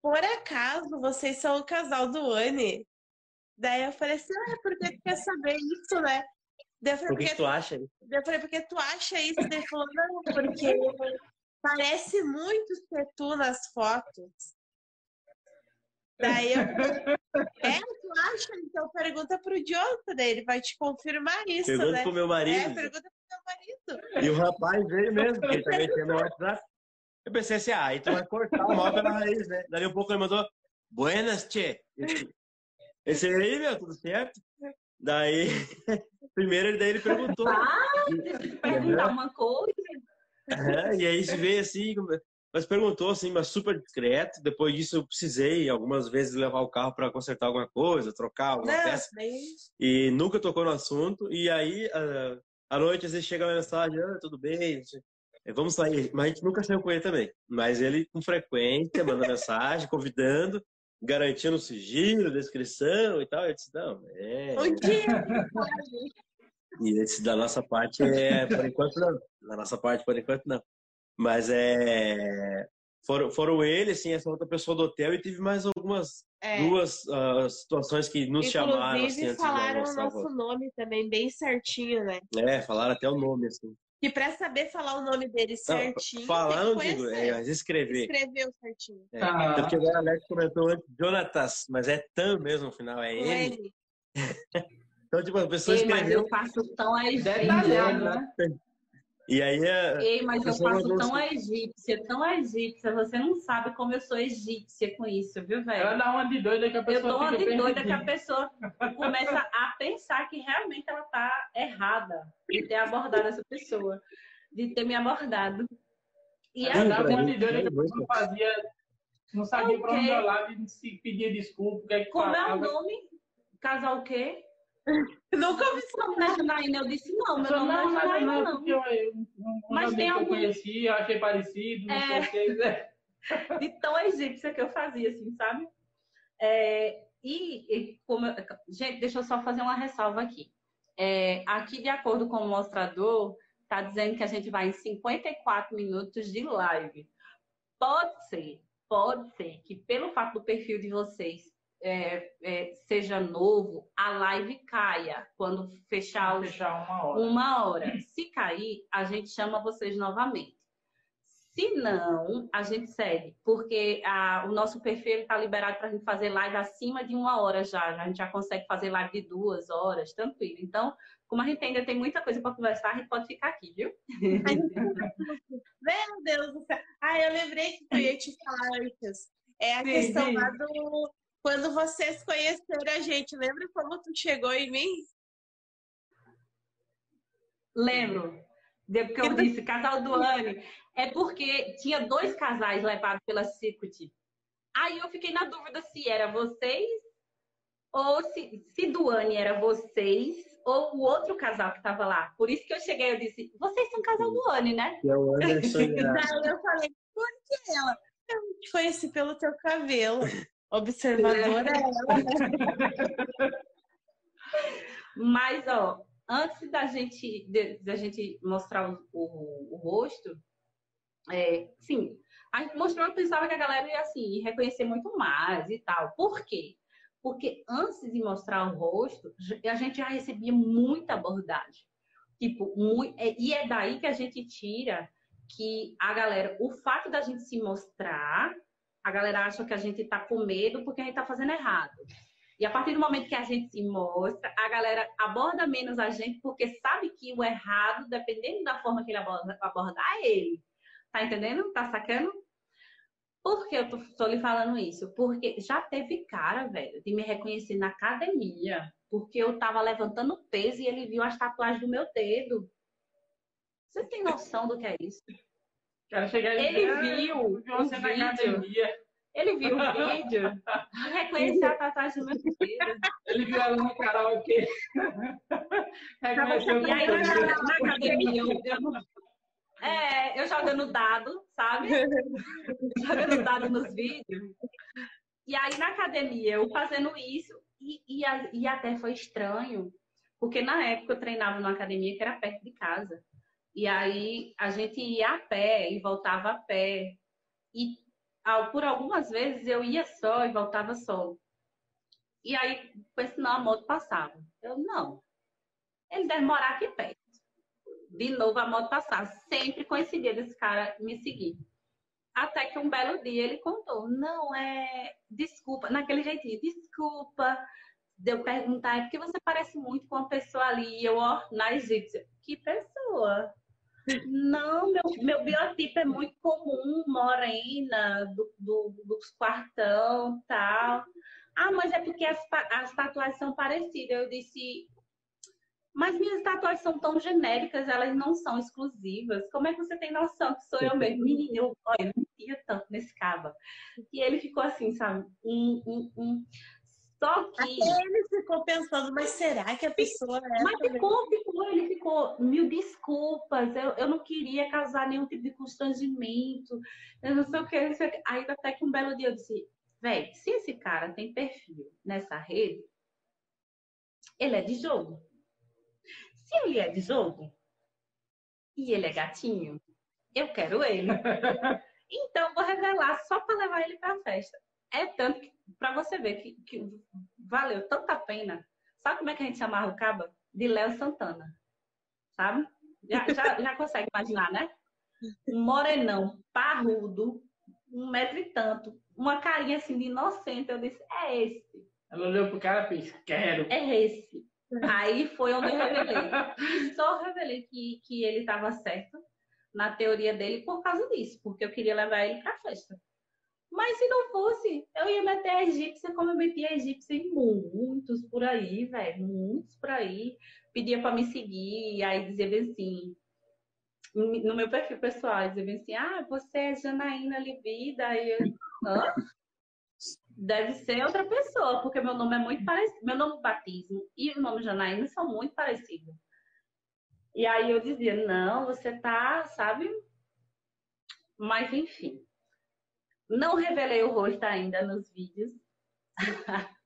Speaker 3: Por acaso vocês são o casal do Anne? Daí eu falei assim: Ah, por que tu quer saber isso, né?
Speaker 4: Daí eu falei, por que, tu acha isso?
Speaker 3: Daí eu falei: Porque tu acha isso? Daí ele falou: Não, porque parece muito ser tu nas fotos. Daí eu é, tu acha? Então pergunta pro Jonathan, daí ele vai te confirmar isso,
Speaker 4: pergunta
Speaker 3: né?
Speaker 4: pro meu marido.
Speaker 3: É, pergunta pro meu marido.
Speaker 4: E o rapaz veio mesmo, porque ele também tem meu WhatsApp. Eu pensei assim, ah, então vai cortar o mal pela raiz, né? Daí um pouco ele mandou, buenas, tchê. Esse aí, meu, tudo certo? Daí, primeiro ele, daí ele perguntou.
Speaker 1: Ah, deixa eu te perguntar uma coisa.
Speaker 4: É, e aí se veio assim, mas perguntou assim, mas super discreto. Depois disso, eu precisei algumas vezes levar o carro para consertar alguma coisa, trocar alguma Não, peça. E nunca tocou no assunto. E aí, à noite, às vezes chega a mensagem: ah, tudo bem, vamos sair. Mas a gente nunca saiu com ele também. Mas ele, com frequência, manda mensagem, convidando, garantindo sigilo, descrição e tal. Eu disse: não, é.
Speaker 3: Bom dia!
Speaker 4: e esse da nossa parte é, por enquanto, não. Da nossa parte, por enquanto, não. Mas é. Foram, foram ele, assim, essa outra pessoa do hotel, e teve mais algumas é. duas uh, situações que nos
Speaker 3: Inclusive,
Speaker 4: chamaram. Assim,
Speaker 3: falaram o nosso nome também, bem certinho, né?
Speaker 4: É, falaram até o nome, assim.
Speaker 3: E para saber falar o nome dele certinho.
Speaker 4: Não, falar não digo, é, mas escrever.
Speaker 3: Escreveu certinho.
Speaker 4: É, ah. Porque agora a Alex comentou antes Jonatas, mas é Tam mesmo no final, é ele. então, tipo, a pessoa Ei, escreveu.
Speaker 1: Mas eu faço tão aí detalhado, né?
Speaker 4: E aí
Speaker 1: é. Ei, mas eu faço tão a egípcia, tão a egípcia, você não sabe como eu sou egípcia com isso, viu, velho?
Speaker 2: Ela dá uma de doida que a pessoa.
Speaker 1: Eu tô uma de doida que a pessoa começa a pensar que realmente ela tá errada de ter abordado essa pessoa, de ter me abordado.
Speaker 2: E ela dá uma de doida que a pessoa fazia, não sabia okay. pra onde olhar e se pedia desculpa. Que é que
Speaker 1: como falava. é o nome? Casal o quê?
Speaker 3: Nunca nome
Speaker 1: da Janaína. Eu disse, não, meu nome não, é Janaína, não. não. Eu, eu,
Speaker 2: Mas tem algum... eu conheci, achei parecido, não é... sei o que. É.
Speaker 1: De tão egípcia que eu fazia, assim, sabe? É, e, e como eu... gente, deixa eu só fazer uma ressalva aqui. É, aqui, de acordo com o mostrador, está dizendo que a gente vai em 54 minutos de live. Pode ser, pode ser que pelo fato do perfil de vocês é, é, seja novo, a live caia quando fechar, os,
Speaker 2: fechar uma, hora.
Speaker 1: uma hora. Se cair, a gente chama vocês novamente. Se não, a gente segue, porque a, o nosso perfil está liberado para a gente fazer live acima de uma hora já. A gente já consegue fazer live de duas horas, tranquilo. Então, como a gente ainda tem muita coisa para conversar, a gente pode ficar aqui, viu?
Speaker 3: Meu Deus do céu. Ah, eu lembrei que eu ia te falar antes. É a Sim, questão lá do, quando vocês conheceram a gente, lembra como tu chegou em mim?
Speaker 1: Lembro. Porque eu disse casal do ano. É porque tinha dois casais levados pela Circuit. Aí eu fiquei na dúvida se era vocês ou se, se Duane era vocês ou o outro casal que estava lá. Por isso que eu cheguei e disse, vocês são casal Duane, né?
Speaker 4: Que é o Anderson a...
Speaker 3: Daí eu falei, por que ela? Eu te conheci pelo teu cabelo. Observadora é ela, né?
Speaker 1: Mas, ó, antes da gente, da gente mostrar o, o, o rosto, é, sim, a gente mostrou, eu pensava que a galera ia assim, reconhecer muito mais e tal. Por quê? Porque antes de mostrar o rosto, a gente já recebia muita abordagem. Tipo, muito, é, e é daí que a gente tira que a galera, o fato da gente se mostrar, a galera acha que a gente tá com medo porque a gente tá fazendo errado. E a partir do momento que a gente se mostra, a galera aborda menos a gente porque sabe que o errado, dependendo da forma que ele aborda, abordar, é ele. Tá entendendo? Tá sacando? Por que eu tô, tô lhe falando isso? Porque já teve cara, velho, de me reconhecer na academia, porque eu tava levantando peso e ele viu as tatuagens do meu dedo. Você tem noção do que é isso?
Speaker 2: Quero chegar
Speaker 1: Ele viu
Speaker 2: você
Speaker 1: o
Speaker 2: na
Speaker 1: vídeo.
Speaker 2: academia.
Speaker 1: Ele viu o vídeo, reconheceu a tatuagem do meu.
Speaker 2: Ele viu ela no karaokê. Reconheceu
Speaker 1: E aí na,
Speaker 2: que
Speaker 1: na academia, eu, eu- é, eu jogando dado, sabe? jogando dado nos vídeos. E aí na academia, eu fazendo isso, e, e, e até foi estranho, porque na época eu treinava numa academia que era perto de casa. E aí a gente ia a pé e voltava a pé. E por algumas vezes eu ia só e voltava só. E aí, pensei, não, a moto passava. Eu, não. Ele deve morar aqui perto. De novo a moto passava. Sempre coincidia desse cara me seguir. Até que um belo dia ele contou, não, é. Desculpa, naquele jeitinho, desculpa. De eu perguntar, é porque você parece muito com uma pessoa ali. E eu, ó, na egípcia. Que pessoa? Não, meu, meu biotipo é muito comum, morena, do, do, dos quartão tal. Ah, mas é porque as, as tatuagens são parecidas. Eu disse, mas minhas tatuagens são tão genéricas, elas não são exclusivas. Como é que você tem noção que sou eu mesmo? Menino, eu, olha, eu ia tanto nesse cava. E ele ficou assim, sabe? Um, um, um. Só que.
Speaker 3: Até ele ficou pensando, mas será que a pessoa é
Speaker 1: Mas ficou, ficou, ele ficou, mil desculpas, eu, eu não queria causar nenhum tipo de constrangimento, eu não sei o que, não sei o que. Aí até que um belo dia eu disse, velho, se esse cara tem perfil nessa rede, ele é de jogo. Se ele é de jogo e ele é gatinho, eu quero ele. Então vou revelar só para levar ele para a festa. É tanto que, para você ver que, que valeu tanta pena. Sabe como é que a gente chamava o caba? De Léo Santana. Sabe? Já, já, já consegue imaginar, né? Um morenão, parrudo, um metro e tanto, uma carinha assim de inocente. Eu disse, é esse,
Speaker 2: Ela olhou pro cara e fez, quero.
Speaker 1: é esse. Aí foi onde eu revelei. E só revelei que, que ele estava certo na teoria dele por causa disso, porque eu queria levar ele pra festa. Mas se não fosse, eu ia meter a egípcia como eu meti a egípcia em muitos por aí, velho. Muitos por aí. Pedia pra me seguir, aí dizia bem assim. No meu perfil pessoal, dizia bem assim: ah, você é Janaína Livida. Aí eu, hã? Deve ser outra pessoa, porque meu nome é muito parecido. Meu nome batismo e o nome Janaína são muito parecidos. E aí eu dizia: não, você tá, sabe? Mas enfim. Não revelei o rosto ainda nos vídeos.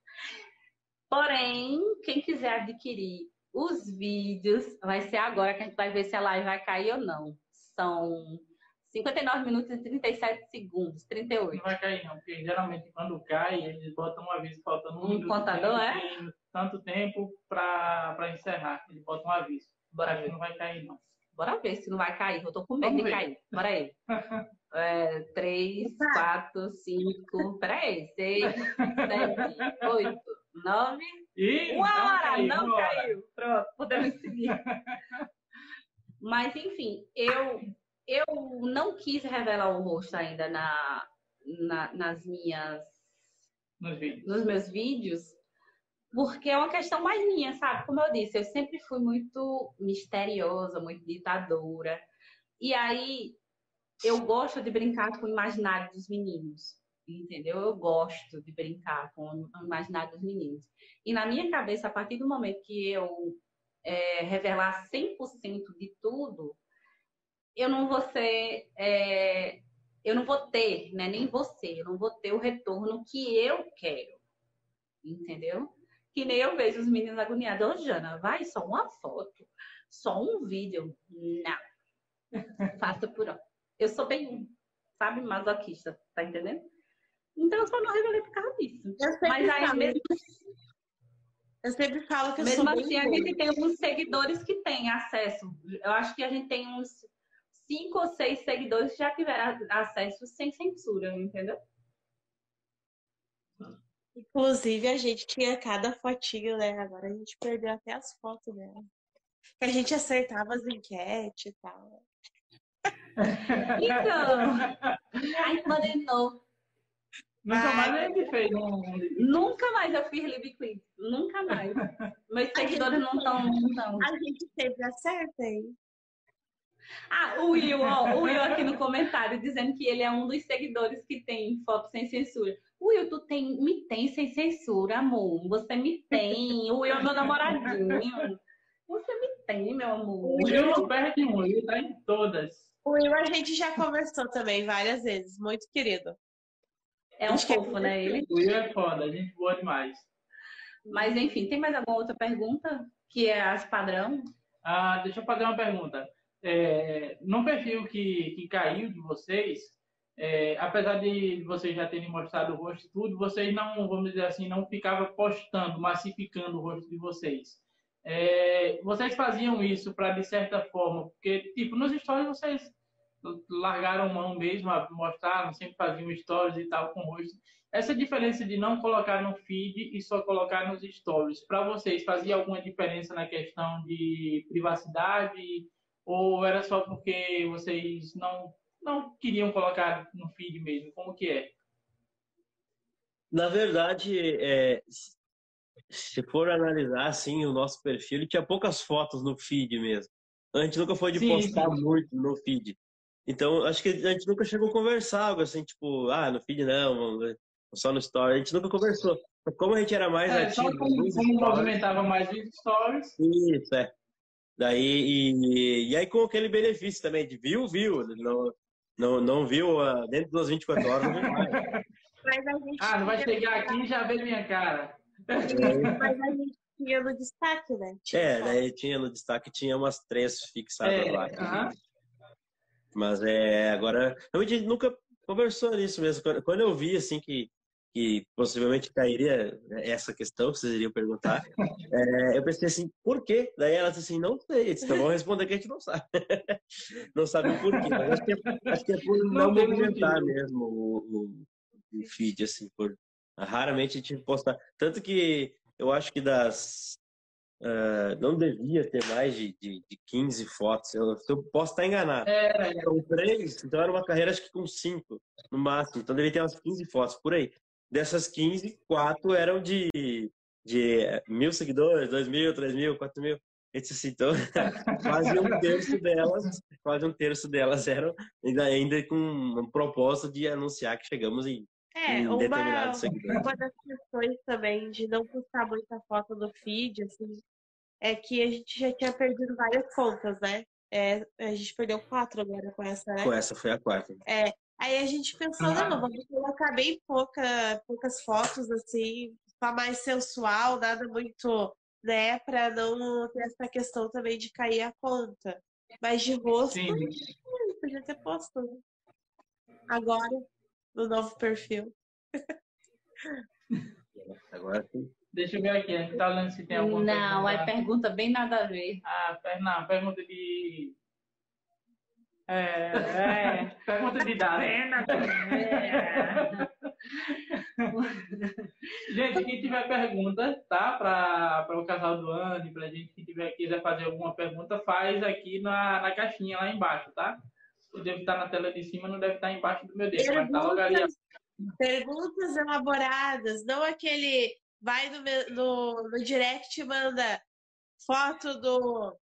Speaker 1: Porém, quem quiser adquirir os vídeos, vai ser agora que a gente vai ver se a live vai cair ou não. São 59 minutos e 37 segundos, 38.
Speaker 2: Não vai cair, não, porque geralmente quando cai, eles botam um aviso faltando um,
Speaker 1: Um contador, é?
Speaker 2: Tanto tempo pra encerrar. Ele bota um aviso.
Speaker 1: Bora ver.
Speaker 2: não vai cair, não.
Speaker 1: Bora ver se não vai cair. Eu tô com medo
Speaker 2: Vamos
Speaker 1: de
Speaker 2: ver.
Speaker 1: cair. Bora aí. É, 3, 4, 5, peraí. 6, 7, 8, 9.
Speaker 2: E
Speaker 1: Uma
Speaker 2: não
Speaker 1: hora,
Speaker 2: caiu,
Speaker 1: não
Speaker 2: uma hora.
Speaker 1: caiu. Pronto, podemos seguir. Mas, enfim, eu, eu não quis revelar o rosto ainda na, na- nas minhas
Speaker 2: nos, vídeos.
Speaker 1: nos meus vídeos, porque é uma questão mais minha, sabe? Como eu disse, eu sempre fui muito misteriosa, muito ditadora. E aí eu gosto de brincar com o imaginário dos meninos, entendeu? Eu gosto de brincar com o imaginário dos meninos. E na minha cabeça, a partir do momento que eu é, revelar 100% de tudo, eu não vou ser, é, eu não vou ter, né, nem você, eu não vou ter o retorno que eu quero, entendeu? Que nem eu vejo os meninos agoniados, ô Jana, vai, só uma foto, só um vídeo. Não. Faça por ó. Eu sou bem, sabe, masoquista, tá entendendo? Então eu só não revelei por causa disso. Mas aí
Speaker 3: falo.
Speaker 1: mesmo,
Speaker 3: Eu sempre falo que eu
Speaker 1: mesmo
Speaker 3: sou bem
Speaker 1: assim a gente tem alguns seguidores que têm acesso. Eu acho que a gente tem uns cinco ou seis seguidores que já tiveram acesso sem censura, entendeu?
Speaker 3: Inclusive, a gente tinha cada fotinho, né? Agora a gente perdeu até as fotos dela. Que a gente acertava as enquetes e tal.
Speaker 1: Então, ai, condenou.
Speaker 2: Nunca
Speaker 3: Ai.
Speaker 2: mais a gente fez um.
Speaker 1: Nunca mais eu fiz live quiz. Nunca mais. Meus seguidores não estão.
Speaker 3: A gente sempre acerta, hein?
Speaker 1: Ah, o Will, ó, o Will aqui no comentário dizendo que ele é um dos seguidores que tem foto sem censura. Will, tu tem, me tem sem censura, amor. Você me tem. O Will é meu namoradinho. Você me tem, meu amor.
Speaker 2: O Will não perde um, ele tá em todas.
Speaker 3: O Will a gente já conversou também várias vezes. Muito querido.
Speaker 1: É um
Speaker 3: é
Speaker 1: fofo, né, ele?
Speaker 2: O Will é foda, a gente boa demais.
Speaker 1: Mas enfim, tem mais alguma outra pergunta? Que é as padrão?
Speaker 2: Ah, deixa eu fazer uma pergunta. É, no perfil que, que caiu de vocês, é, apesar de vocês já terem mostrado o rosto e tudo, vocês não, vamos dizer assim, não ficavam postando, massificando o rosto de vocês. É, vocês faziam isso para, de certa forma, porque, tipo, nos stories vocês largaram mão mesmo, mostraram, sempre faziam stories e tal com rosto. Essa diferença de não colocar no feed e só colocar nos stories, para vocês fazia alguma diferença na questão de privacidade ou era só porque vocês não não queriam colocar no feed mesmo? Como que é?
Speaker 4: Na verdade, é, se for analisar assim o nosso perfil, ele tinha poucas fotos no feed mesmo. A gente nunca foi de
Speaker 2: Sim,
Speaker 4: postar
Speaker 2: sim.
Speaker 4: muito no feed. Então, acho que a gente nunca chegou a conversar algo assim, tipo, ah, no feed não, só no story. A gente nunca conversou. Mas Como a gente era mais
Speaker 2: É, só
Speaker 4: ativo
Speaker 2: como,
Speaker 4: nos
Speaker 2: como
Speaker 4: stories,
Speaker 2: movimentava mais os stories.
Speaker 4: Isso, é. Daí, e, e aí com aquele benefício também de viu, viu. Não, não, não viu ah, dentro das 24 horas, não
Speaker 3: gente,
Speaker 2: Ah, não vai chegar aqui e já ver minha cara.
Speaker 3: Mas a gente tinha no destaque, né? Tinha
Speaker 4: É,
Speaker 3: foto.
Speaker 4: daí tinha no destaque, tinha umas três fixadas
Speaker 2: É,
Speaker 4: lá.
Speaker 2: aham.
Speaker 4: Mas é, agora, realmente a gente nunca conversou nisso mesmo. Quando, eu vi, assim, que, que possivelmente cairia essa questão que vocês iriam perguntar, é, eu pensei assim, por quê? Daí ela disse assim, não sei. Então vamos responder que a gente não sabe. não sabe o porquê. Mas acho que é, acho que é por não,
Speaker 2: Não
Speaker 4: movimentar mesmo o, o, o feed, assim, por raramente a gente postar. Tanto que eu acho que das ah, não devia ter mais de, de, de 15 fotos. Eu, eu posso estar enganado.
Speaker 2: É,
Speaker 4: São três, então era uma carreira acho que com cinco no máximo. Então devia ter umas 15 fotos por aí. Dessas 15, quatro eram de, de eh, mil seguidores, dois mil, três mil, quatro mil. Assim, então, quase um terço delas, quase um terço delas eram ainda, ainda com um propósito de anunciar que chegamos em,
Speaker 3: É, uma, uma das questões também de não postar muita foto no feed, assim, é que a gente já tinha perdido várias contas, né? É, a gente perdeu quatro agora com essa, né?
Speaker 4: Com essa foi a quarta.
Speaker 3: Aí a gente pensou,
Speaker 2: Ah.
Speaker 3: não, vamos colocar bem pouca, poucas fotos, assim, só mais sensual, nada muito, né, pra não ter essa questão também de cair a conta. Mas de rosto,
Speaker 2: sim.
Speaker 3: podia ter posto. né? Agora, no novo perfil.
Speaker 4: Agora sim.
Speaker 2: Deixa eu ver aqui. A gente tá olhando se tem alguma
Speaker 1: Não, é
Speaker 2: pergunta.
Speaker 1: pergunta bem nada a ver.
Speaker 2: Ah, per- não, pergunta de.
Speaker 1: É, é.
Speaker 2: Pergunta de idade.
Speaker 1: É.
Speaker 2: Gente, quem tiver pergunta, tá? Para o casal do ano, e pra gente que tiver, quiser fazer alguma pergunta, faz aqui na, na caixinha lá embaixo, tá? Eu devo estar na tela de cima, não deve estar embaixo do meu dedo, mas tá logo ali. ó.
Speaker 3: Perguntas elaboradas, não aquele vai no, no, no direct e manda foto do.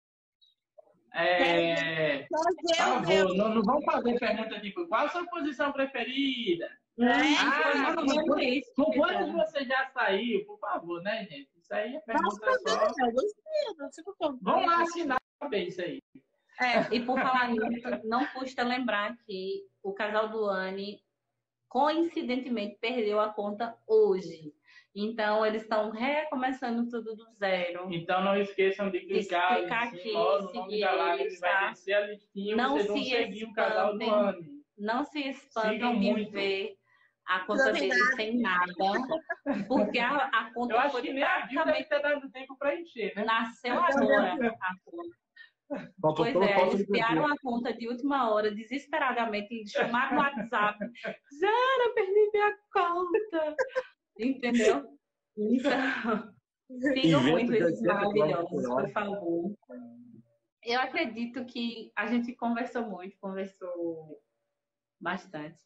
Speaker 2: É. Por favor, não, não vamos fazer pergunta tipo, qual a sua posição preferida?
Speaker 3: É,
Speaker 2: Ah,
Speaker 1: não,
Speaker 2: com
Speaker 1: não,
Speaker 2: quantos-
Speaker 1: isso,
Speaker 2: com quantos você já saiu? Por favor, né, gente? Isso aí é pergunta só.
Speaker 3: não como.
Speaker 2: Vamos lá assinar bem isso aí.
Speaker 1: É, e por falar nisso, não custa lembrar que o casal do Anne, coincidentemente, perdeu a conta hoje. Então, eles estão recomeçando tudo do zero.
Speaker 2: Então não esqueçam de clicar,
Speaker 1: clicar
Speaker 2: em
Speaker 1: aqui,
Speaker 2: no nome
Speaker 1: seguir
Speaker 2: da live,
Speaker 1: eles,
Speaker 2: vai
Speaker 1: tá?
Speaker 2: descer a listinha,
Speaker 1: Não
Speaker 2: vocês vão
Speaker 1: se
Speaker 2: seguir o casal do
Speaker 1: espantem.
Speaker 2: ano.
Speaker 1: Não se espantem de ver a conta deles sem nada, porque a, a
Speaker 2: Eu
Speaker 1: conta
Speaker 2: acho
Speaker 1: foi
Speaker 2: que nem a Gil deve
Speaker 1: praticamente
Speaker 2: ter dado tempo para encher, né?
Speaker 1: nasceu agora. a conta.
Speaker 4: Faltou
Speaker 1: Pois é, eles criaram a conta de última hora, desesperadamente, chamaram no WhatsApp. Zara, perdi minha conta. Entendeu? Então, sigam muito esses
Speaker 4: 80
Speaker 1: maravilhosos,
Speaker 4: por
Speaker 1: favor. Eu acredito que a gente conversou muito, conversou bastante.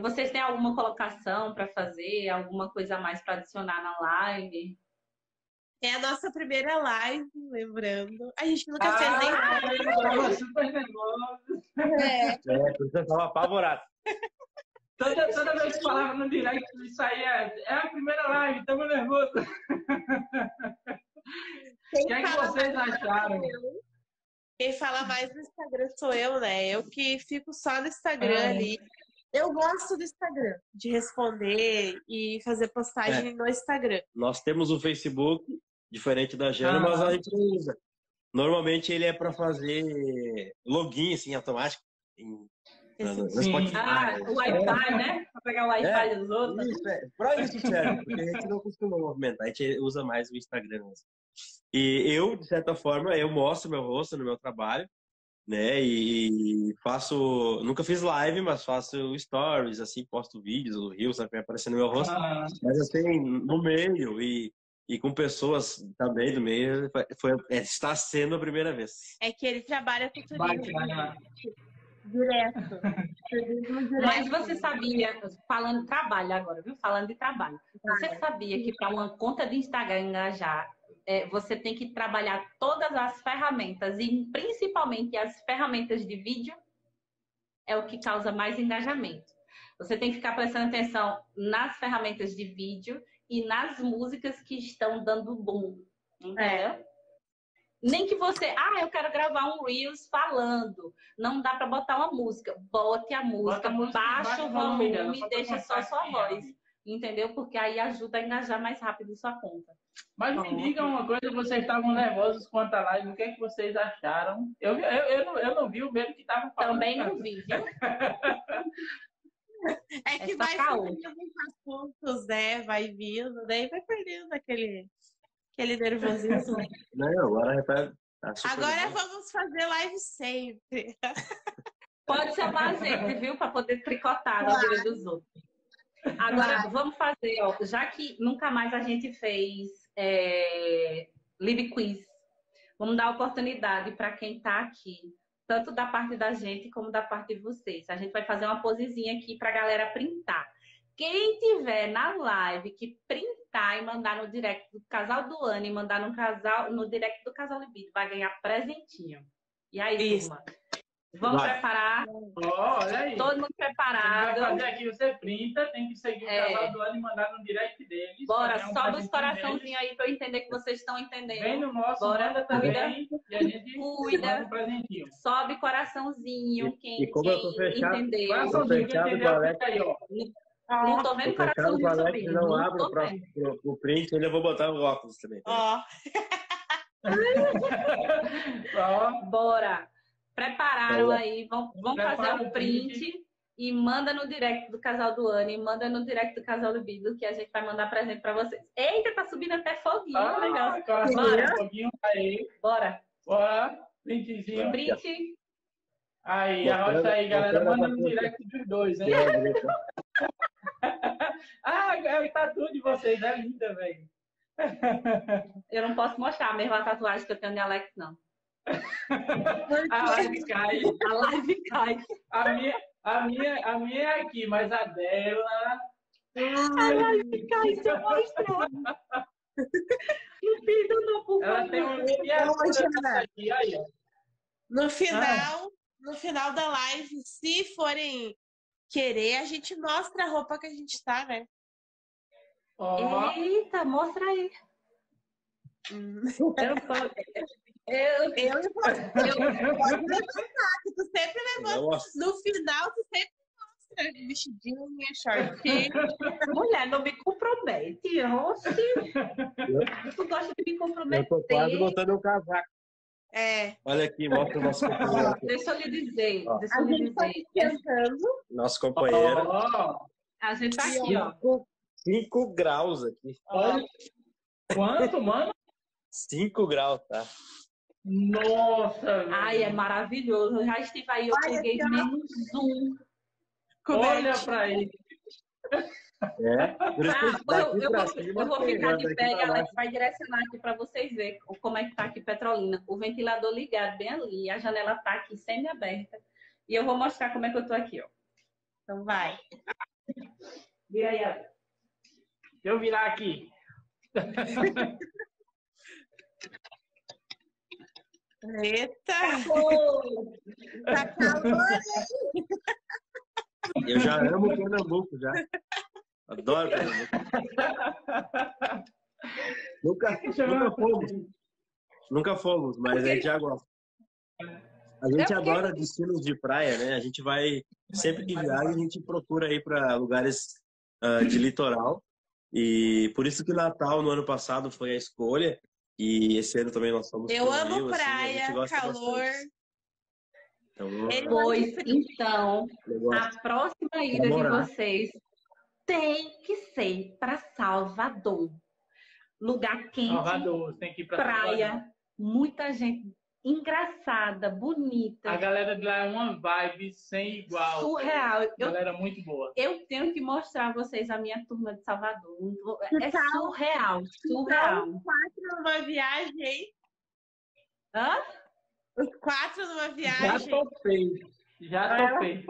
Speaker 1: Vocês têm alguma colocação para fazer, alguma coisa a mais para adicionar na live?
Speaker 3: É a nossa primeira live, lembrando. A gente nunca
Speaker 2: Ah,
Speaker 3: fez nem
Speaker 2: eu tava super nervoso.
Speaker 3: É,
Speaker 4: É, por isso eu tava apavorado.
Speaker 2: Toda, toda vez que falava no direct, isso aí é, é a primeira live, estamos nervosos.
Speaker 3: quem
Speaker 2: O que é que vocês acharam?
Speaker 3: Quem fala mais no Instagram sou eu, né? Eu que fico só no Instagram
Speaker 2: Ah.
Speaker 3: ali. Eu gosto do Instagram, de responder e fazer postagem no Instagram.
Speaker 4: Nós temos o Facebook, diferente da Jana,
Speaker 2: Ah.
Speaker 4: mas a gente não usa. Normalmente ele é para fazer login assim automático em, no, no
Speaker 3: Sim.
Speaker 4: Spotify.
Speaker 1: Ah, o Wi-Fi, né? Para pegar o Wi-Fi dos outros.
Speaker 4: Isso, é. Pra isso serve, porque a gente não costuma movimentar, a gente usa mais o Instagram mesmo. E eu, de certa forma, eu mostro meu rosto no meu trabalho, né? E faço. Nunca fiz live, mas faço stories, assim, posto vídeos, o Rio, sabe? Vai aparecendo meu rosto.
Speaker 2: Ah,
Speaker 4: Mas assim, no meio e, e com pessoas também do meio, foi, é, está sendo a primeira vez.
Speaker 3: É que ele trabalha com turismo
Speaker 2: bacana.
Speaker 3: direto. Turismo direto.
Speaker 1: Mas você sabia, falando de trabalho agora, viu? Falando de trabalho. Você sabia que para uma conta de Instagram engajar, é, você tem que trabalhar todas as ferramentas e principalmente as ferramentas de vídeo é o que causa mais engajamento. Você tem que ficar prestando atenção nas ferramentas de vídeo e nas músicas que estão dando boom. Entendeu? Nem que você, ah, eu quero gravar um Reels falando. Não dá para botar uma música. Bote a música,
Speaker 2: a música,
Speaker 1: baixa o
Speaker 2: volume
Speaker 1: volume, deixa só sua voz.
Speaker 2: é.
Speaker 1: Entendeu? Porque aí ajuda a engajar mais rápido sua conta.
Speaker 2: Mas me digam uma coisa, vocês estavam nervosos quanto à live, o que é que vocês acharam? Eu, eu, eu, não, eu não vi o mesmo que estavam falando.
Speaker 1: Também não vi, viu?
Speaker 3: É que
Speaker 1: É só
Speaker 3: vai fazendo uns assuntos, né? Vai vindo, daí vai perdendo aquele, aquele nervosismo.
Speaker 4: Não, agora tá, tá
Speaker 3: Agora
Speaker 4: legal.
Speaker 3: vamos fazer live sempre.
Speaker 1: Pode chamar a gente, viu? Para poder tricotar na vida dos outros. Agora,
Speaker 3: Claro.
Speaker 1: vamos fazer, ó, já que nunca mais a gente fez é, Live Quiz, vamos dar oportunidade para quem está aqui, tanto da parte da gente como da parte de vocês. A gente vai fazer uma posezinha aqui para a galera printar. Quem tiver na live que printar e mandar no direct do casal do ano e mandar no, casal, no direct do casal Libido, vai ganhar presentinho. E aí,
Speaker 3: Isso.
Speaker 1: turma? Vamos
Speaker 4: Vai.
Speaker 1: preparar?
Speaker 2: Aí.
Speaker 1: Todo mundo
Speaker 2: Você vai
Speaker 1: preparado?
Speaker 2: fazer aqui, você printa, tem que seguir
Speaker 1: É.
Speaker 2: o canal do ano e mandar no direct deles.
Speaker 1: Bora,
Speaker 2: um
Speaker 1: sobe os coraçãozinhos aí pra eu entender que vocês estão entendendo.
Speaker 2: Vem no nosso,
Speaker 1: Bora,
Speaker 2: manda também. E a gente
Speaker 1: Cuida.
Speaker 2: um presentinho.
Speaker 1: Sobe coraçãozinho, quem,
Speaker 4: e como eu tô
Speaker 1: quem
Speaker 4: fechado-
Speaker 1: entendeu.
Speaker 2: Coraçãozinho,
Speaker 4: fechado
Speaker 2: quem entendeu,
Speaker 4: Alex.
Speaker 2: aí, ó.
Speaker 1: Não tô vendo coraçãozinho
Speaker 4: Alex, não
Speaker 1: Não
Speaker 4: abre o, pro,
Speaker 1: vendo.
Speaker 4: pro, pro print, ainda vou botar o óculos também.
Speaker 3: Ó,
Speaker 2: Ó,
Speaker 1: Bora. Prepararam
Speaker 4: Bora.
Speaker 1: aí, vão, vão fazer
Speaker 2: o
Speaker 1: o print e manda no direct do casal do Ano e manda no direct do casal do Bido que a gente vai mandar presente pra vocês. Eita, tá subindo até foguinho,
Speaker 2: ah,
Speaker 1: legal.
Speaker 2: coração,
Speaker 1: Bora.
Speaker 2: um pouquinho aí.
Speaker 1: Bora.
Speaker 2: Bora, printzinho.
Speaker 1: Print.
Speaker 2: Aí, arrocha aí, galera. Manda no direct dos dois, hein? Ah, é o tatu de vocês, é linda, velho.
Speaker 1: Eu não posso mostrar mesmo a tatuagem que eu tenho de Alex, não.
Speaker 2: A live cai.
Speaker 1: A live cai.
Speaker 2: A minha, a, minha, a minha é aqui, mas a dela
Speaker 1: Ai, fica isso, eu mostrar. Não pida não, por
Speaker 2: Ela
Speaker 1: favor.
Speaker 2: tem um
Speaker 3: Ô, No final, no final da live, se forem querer, a gente mostra a roupa que a gente tá, né?
Speaker 2: Ó,
Speaker 1: Eita, mostra aí.
Speaker 3: Hum.
Speaker 1: Eu tô... Eu,
Speaker 3: Eu e você. Eu pode levantar, que tu sempre levanta. No final, tu sempre mostra vestidinho, short.
Speaker 1: mulher, não me compromete. Oxi. Tu gosta de me
Speaker 4: eu
Speaker 1: comprometer.
Speaker 4: tô quase botando um casaco.
Speaker 3: É.
Speaker 4: Olha aqui, mostra o nosso companheiro. aqui.
Speaker 1: Deixa eu lhe dizer,
Speaker 4: Ó.
Speaker 1: deixa
Speaker 3: A
Speaker 1: eu lhe
Speaker 3: gente tá
Speaker 1: dizer.
Speaker 3: esquentando.
Speaker 4: Nosso companheiro.
Speaker 2: ó,
Speaker 1: A gente tá aqui, ó.
Speaker 4: 5 graus aqui.
Speaker 2: olha. Quanto, mano?
Speaker 4: 5 graus, tá?
Speaker 2: Nossa.
Speaker 1: Ai, é maravilhoso. Eu já estive aí, eu
Speaker 3: Olha
Speaker 1: peguei menos um.
Speaker 2: Olha
Speaker 3: Cobertinho.
Speaker 2: pra ele.
Speaker 4: É.
Speaker 1: Ah, eu, eu vou,
Speaker 4: cima
Speaker 1: eu vou ficar de pé e a Alex vai direcionar aqui para vocês verem como é que tá aqui Petrolina. O ventilador ligado bem ali, a janela tá aqui semi-aberta. E eu vou mostrar como é que eu tô aqui, ó.
Speaker 3: Então vai.
Speaker 1: Vira aí, Alex.
Speaker 2: Deixa eu virar aqui.
Speaker 3: Eita! Tá calor,
Speaker 4: Eu já amo Pernambuco, já. Adoro Pernambuco. nunca, nunca fomos. Nunca fomos, mas a gente já gosta. A gente
Speaker 1: É porque-
Speaker 4: adora destinos de praia, né? A gente vai, sempre que viaja, a gente procura ir para lugares ah, de litoral. E por isso que Natal, no ano passado, foi a escolha. E esse ano também nós fomos
Speaker 3: Eu amo
Speaker 4: Rio, assim,
Speaker 3: praia,
Speaker 4: gosta
Speaker 3: calor.
Speaker 4: bastante. Então,
Speaker 1: Pois então, a próxima ida de
Speaker 4: Morar.
Speaker 1: vocês tem que ser para Salvador. Lugar quente,
Speaker 2: Salvador, tem que ir pra Salvador.
Speaker 1: praia, muita gente engraçada, bonita,
Speaker 2: A galera de lá é uma vibe sem igual.
Speaker 1: surreal. Eu
Speaker 2: Galera muito boa.
Speaker 1: Eu tenho que mostrar a vocês a minha turma de Salvador. É
Speaker 3: tal?
Speaker 1: surreal, surreal.
Speaker 3: quatro numa viagem, hein?
Speaker 1: Hã?
Speaker 3: Os quatro numa
Speaker 2: Já
Speaker 3: viagem.
Speaker 2: topei. Já topei.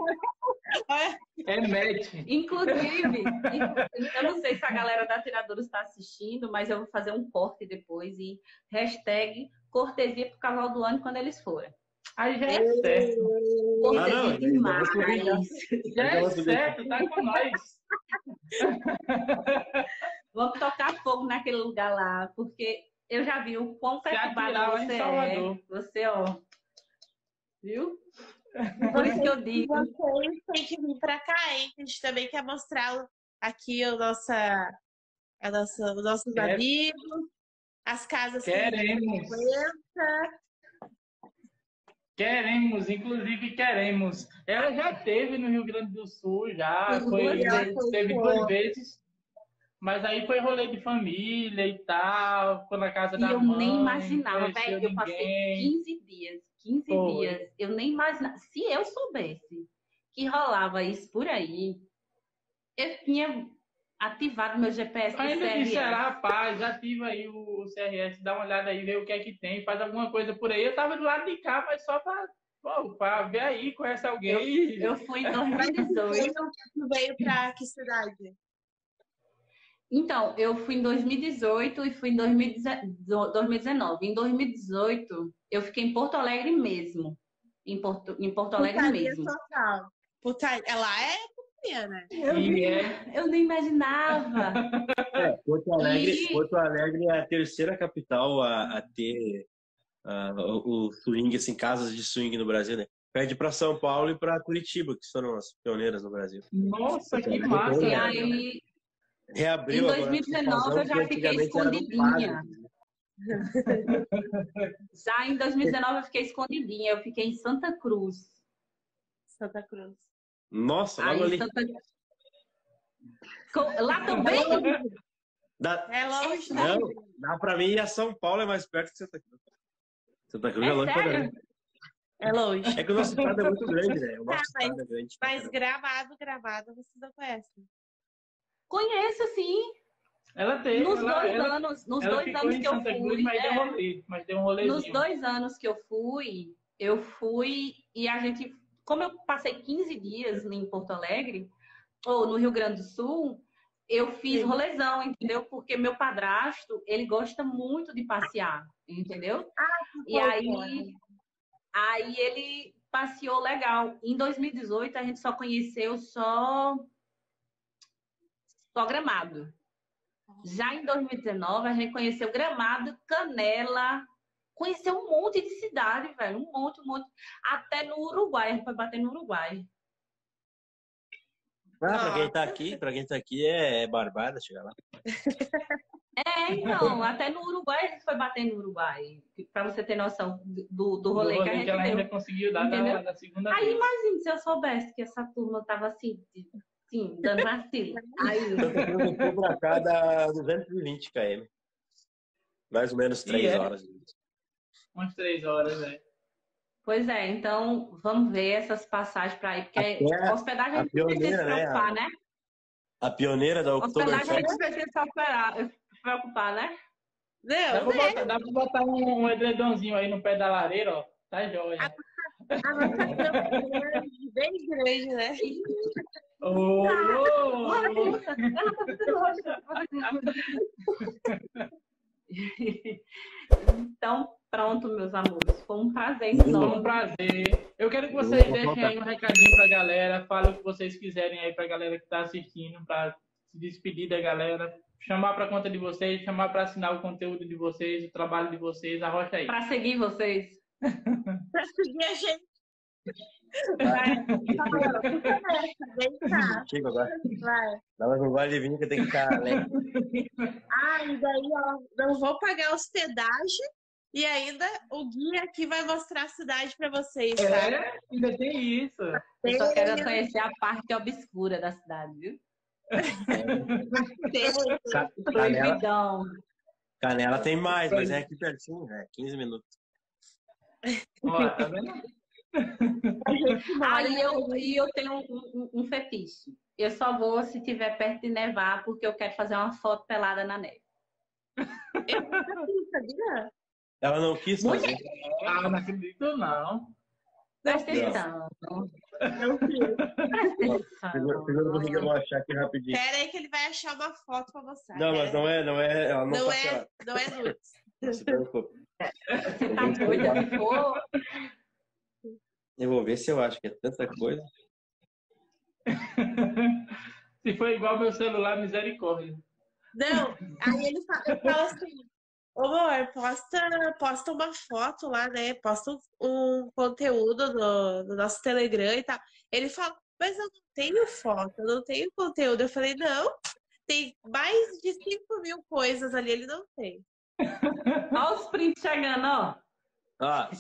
Speaker 3: Olha.
Speaker 2: É match.
Speaker 1: Inclusive, eu não sei se a galera da Tiradores está assistindo, mas eu vou fazer um corte depois e hashtag cortesia pro cavalo do ano quando eles forem.
Speaker 2: Aí já é certo.
Speaker 1: Cortesia
Speaker 4: não,
Speaker 1: demais.
Speaker 2: Já é certo, tá com nós.
Speaker 1: Vamos tocar fogo naquele lugar lá, porque eu já vi o quão
Speaker 2: em
Speaker 1: você é. Você, ó. Viu? Por isso que eu digo.
Speaker 3: Vocês têm que vir pra cá, hein? A gente também quer mostrar aqui o nossa, a nossa, os nossos
Speaker 2: Quer-
Speaker 3: amigos, as casas que a gente
Speaker 2: Queremos. Queremos, inclusive queremos. Ela já teve no Rio Grande do Sul, já.
Speaker 1: Foi
Speaker 2: teve duas vezes. Mas aí foi rolê de família e tal, foi na casa
Speaker 1: E
Speaker 2: da
Speaker 1: eu
Speaker 2: mãe.
Speaker 1: nem imaginava, velho. Eu passei
Speaker 2: ninguém.
Speaker 1: 15 dias. 15
Speaker 2: Foi.
Speaker 1: dias. Eu nem imaginava. Se eu soubesse que rolava isso por aí, eu tinha ativado meu GPS do
Speaker 2: Ainda
Speaker 1: CRS.
Speaker 2: disseram, rapaz, ativa aí o, o CRS, dá uma olhada aí, vê o que é que tem, faz alguma coisa por aí. Eu tava do lado de cá, mas só pra, pô, pra ver aí, conhece alguém.
Speaker 1: Eu fui em 2018.
Speaker 3: Tu veio pra que cidade?
Speaker 1: Então, eu fui em 2018 e fui em 2019. Em 2018, eu fiquei em Porto Alegre mesmo. Em Porto, em Porto Alegre
Speaker 3: Putaria
Speaker 1: mesmo.
Speaker 3: total. Puta... Ela é putaria, né?
Speaker 1: Eu,
Speaker 2: E
Speaker 1: nem-
Speaker 2: é-
Speaker 1: eu nem imaginava.
Speaker 4: É, Porto Alegre,
Speaker 1: E-
Speaker 4: Porto Alegre é a terceira capital a, a ter o, o swing, assim, casas de swing no Brasil, né? Perde para São Paulo e para Curitiba, que foram as pioneiras no Brasil.
Speaker 2: Nossa, que
Speaker 4: É,
Speaker 2: massa.
Speaker 1: E
Speaker 4: é.
Speaker 1: aí,
Speaker 4: Reabriu
Speaker 1: Em
Speaker 4: agora
Speaker 1: 2019
Speaker 4: essa
Speaker 1: eu já
Speaker 4: que
Speaker 1: fiquei escondidinha.
Speaker 4: padre.
Speaker 1: já em 2019 eu fiquei escondidinha. Eu fiquei em Santa Cruz.
Speaker 3: Santa Cruz.
Speaker 4: Nossa, logo
Speaker 1: Aí,
Speaker 4: ali.
Speaker 1: Santa... Lá também?
Speaker 4: Dá,
Speaker 3: É longe.
Speaker 4: não, dá pra mim ir a São Paulo é mais perto que Santa Cruz. Santa Cruz é,
Speaker 1: É
Speaker 4: longe pra
Speaker 1: sério?
Speaker 4: caramba.
Speaker 3: É longe.
Speaker 4: É que o nosso estado é muito grande, né? O nosso
Speaker 3: Tá, mas-
Speaker 4: estado é grande. pra
Speaker 3: Mas gravado, gravado, vocês não conhecem.
Speaker 1: Conheço, sim.
Speaker 2: Ela teve.
Speaker 1: Nos
Speaker 2: ela,
Speaker 1: dois
Speaker 2: ela,
Speaker 1: anos, nos
Speaker 2: ela
Speaker 1: dois
Speaker 2: ficou
Speaker 1: anos
Speaker 2: em
Speaker 1: que eu
Speaker 2: Santa Cruz,
Speaker 1: fui.
Speaker 2: mas deu
Speaker 1: é,
Speaker 2: rolê. Mas deu um rolezinho.
Speaker 1: nos dois anos que eu fui, eu fui e a gente, como eu passei 15 dias em Porto Alegre, ou no Rio Grande do Sul, eu fiz rolezão, entendeu? Porque meu padrasto, ele gosta muito de passear, entendeu?
Speaker 3: Ah,
Speaker 1: e aí, aí ele passeou legal. Em 2018, a gente só conheceu só, só Gramado. Já em 2019, a gente conheceu Gramado, Canela, conheceu um monte de cidade, velho. Um monte, um monte. Até no Uruguai, a gente foi bater no Uruguai.
Speaker 4: Ah, pra quem tá aqui, pra quem tá aqui é, é barbada chegar lá.
Speaker 1: É, então, até no Uruguai a gente foi bater no Uruguai. Pra você ter noção do, do rolê
Speaker 2: Do
Speaker 1: que a gente
Speaker 2: que ela
Speaker 1: deu.
Speaker 2: ainda conseguiu dar na, na segunda
Speaker 1: Aí
Speaker 2: vez.
Speaker 1: imagina se eu soubesse que essa turma tava assim, de- assim, dando vacilo. Aí,
Speaker 4: Santa Cruz do Sul pra cá dá 220 km. Mais ou menos 3
Speaker 2: E é?
Speaker 4: horas.
Speaker 2: Umas três horas, né?
Speaker 1: pois é, então vamos ver essas passagens pra ir, porque
Speaker 4: Até
Speaker 1: a hospedagem a
Speaker 4: a
Speaker 1: gente não precisa se
Speaker 4: pioneira, né?
Speaker 1: preocupar, né?
Speaker 4: A pioneira da
Speaker 1: Hospedagem a gente
Speaker 4: Oktoberfest.
Speaker 1: não precisa se preocupar, né?
Speaker 2: Dá
Speaker 3: Não,
Speaker 2: pra,
Speaker 3: né?
Speaker 2: botar, dá pra botar um, um edredomzinho aí no pé da lareira, ó. Tá jóia.
Speaker 3: A nossa é grande, bem grande, né?
Speaker 2: Ô, ô, ô.
Speaker 1: Então, pronto, meus amores. Foi um prazer
Speaker 2: Foi um prazer. Eu quero que vocês deixem aí um recadinho pra galera. Falem o que vocês quiserem aí pra galera que tá assistindo, pra se despedir da galera. Chamar pra conta de vocês, chamar pra assinar o conteúdo de vocês, o trabalho de vocês. Arrocha aí.
Speaker 1: Para seguir vocês.
Speaker 3: Pra seguir a gente.
Speaker 4: Chico, agora.
Speaker 3: vai.
Speaker 4: Dá mais um vale de vinho que tem que estar alegre.
Speaker 3: Ah, e daí, ó, não vou pagar hospedagem e ainda o guia aqui vai mostrar a cidade pra vocês, tá?
Speaker 2: É, ainda tem isso.
Speaker 1: Eu só quero conhecer a parte obscura da cidade, viu?
Speaker 3: Tem,
Speaker 4: Ca- Canela,
Speaker 1: Proibidão.
Speaker 4: Canela tem mais, mas é aqui pertinho, é 15 minutos.
Speaker 2: Ó, tá vendo?
Speaker 1: Aí eu, e eu tenho um, um- um fetiche. Eu só vou se tiver perto de nevar, porque eu quero fazer uma foto pelada na neve.
Speaker 3: aqui, sabia?
Speaker 4: Ela não quis fazer.
Speaker 2: Ah, não acredito, não.
Speaker 1: Presta atenção.
Speaker 3: Não quis.
Speaker 1: Presta
Speaker 4: Segura segura
Speaker 1: atenção.
Speaker 4: que eu vou achar aqui rapidinho.
Speaker 3: Pera aí que ele vai achar uma foto pra mostrar.
Speaker 4: Não, mas não é, não é. Ela não,
Speaker 3: Não
Speaker 4: tá
Speaker 3: é, não é nudes.
Speaker 4: Não se preocupe.
Speaker 1: Você tá doida? For,
Speaker 4: Eu vou ver se eu acho que é tanta coisa.
Speaker 2: Se for igual meu celular, misericórdia.
Speaker 3: Não, aí ele fala, eu falo assim, ô amor, posta, posta uma foto lá, né? Posta um, um conteúdo no, no nosso Telegram e tal. Ele fala, mas eu não tenho foto, eu não tenho conteúdo. Eu falei, não, tem mais de 5 mil coisas ali, ele não tem.
Speaker 1: olha os prints chegando, ó.
Speaker 4: Ah.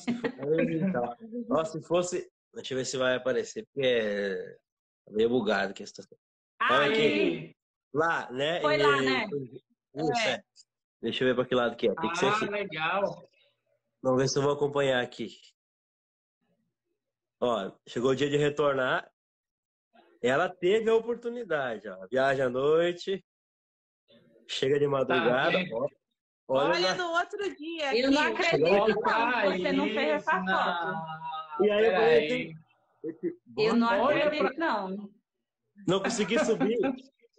Speaker 4: Ó, se fosse. Deixa eu ver se vai aparecer, porque é meio bugado que a situação. Olha aqui. Lá, né?
Speaker 1: Foi lá, né?
Speaker 4: Isso, é. Deixa eu ver pra que lado que é. Tem que ser
Speaker 2: Ah,
Speaker 4: assim.
Speaker 2: legal.
Speaker 4: Vamos ver se eu vou acompanhar aqui. Ó, chegou o dia de retornar. Ela teve a oportunidade, ó. Viaja à noite. Chega de madrugada.
Speaker 2: vendo?
Speaker 4: ó. Olha,
Speaker 3: Olha no outro dia.
Speaker 1: eu não
Speaker 3: aqui.
Speaker 1: acredito não, que você não fez essa foto.
Speaker 2: não.
Speaker 4: E aí eu falei, esse-
Speaker 1: Eu não acredito, não.
Speaker 4: Não consegui subir.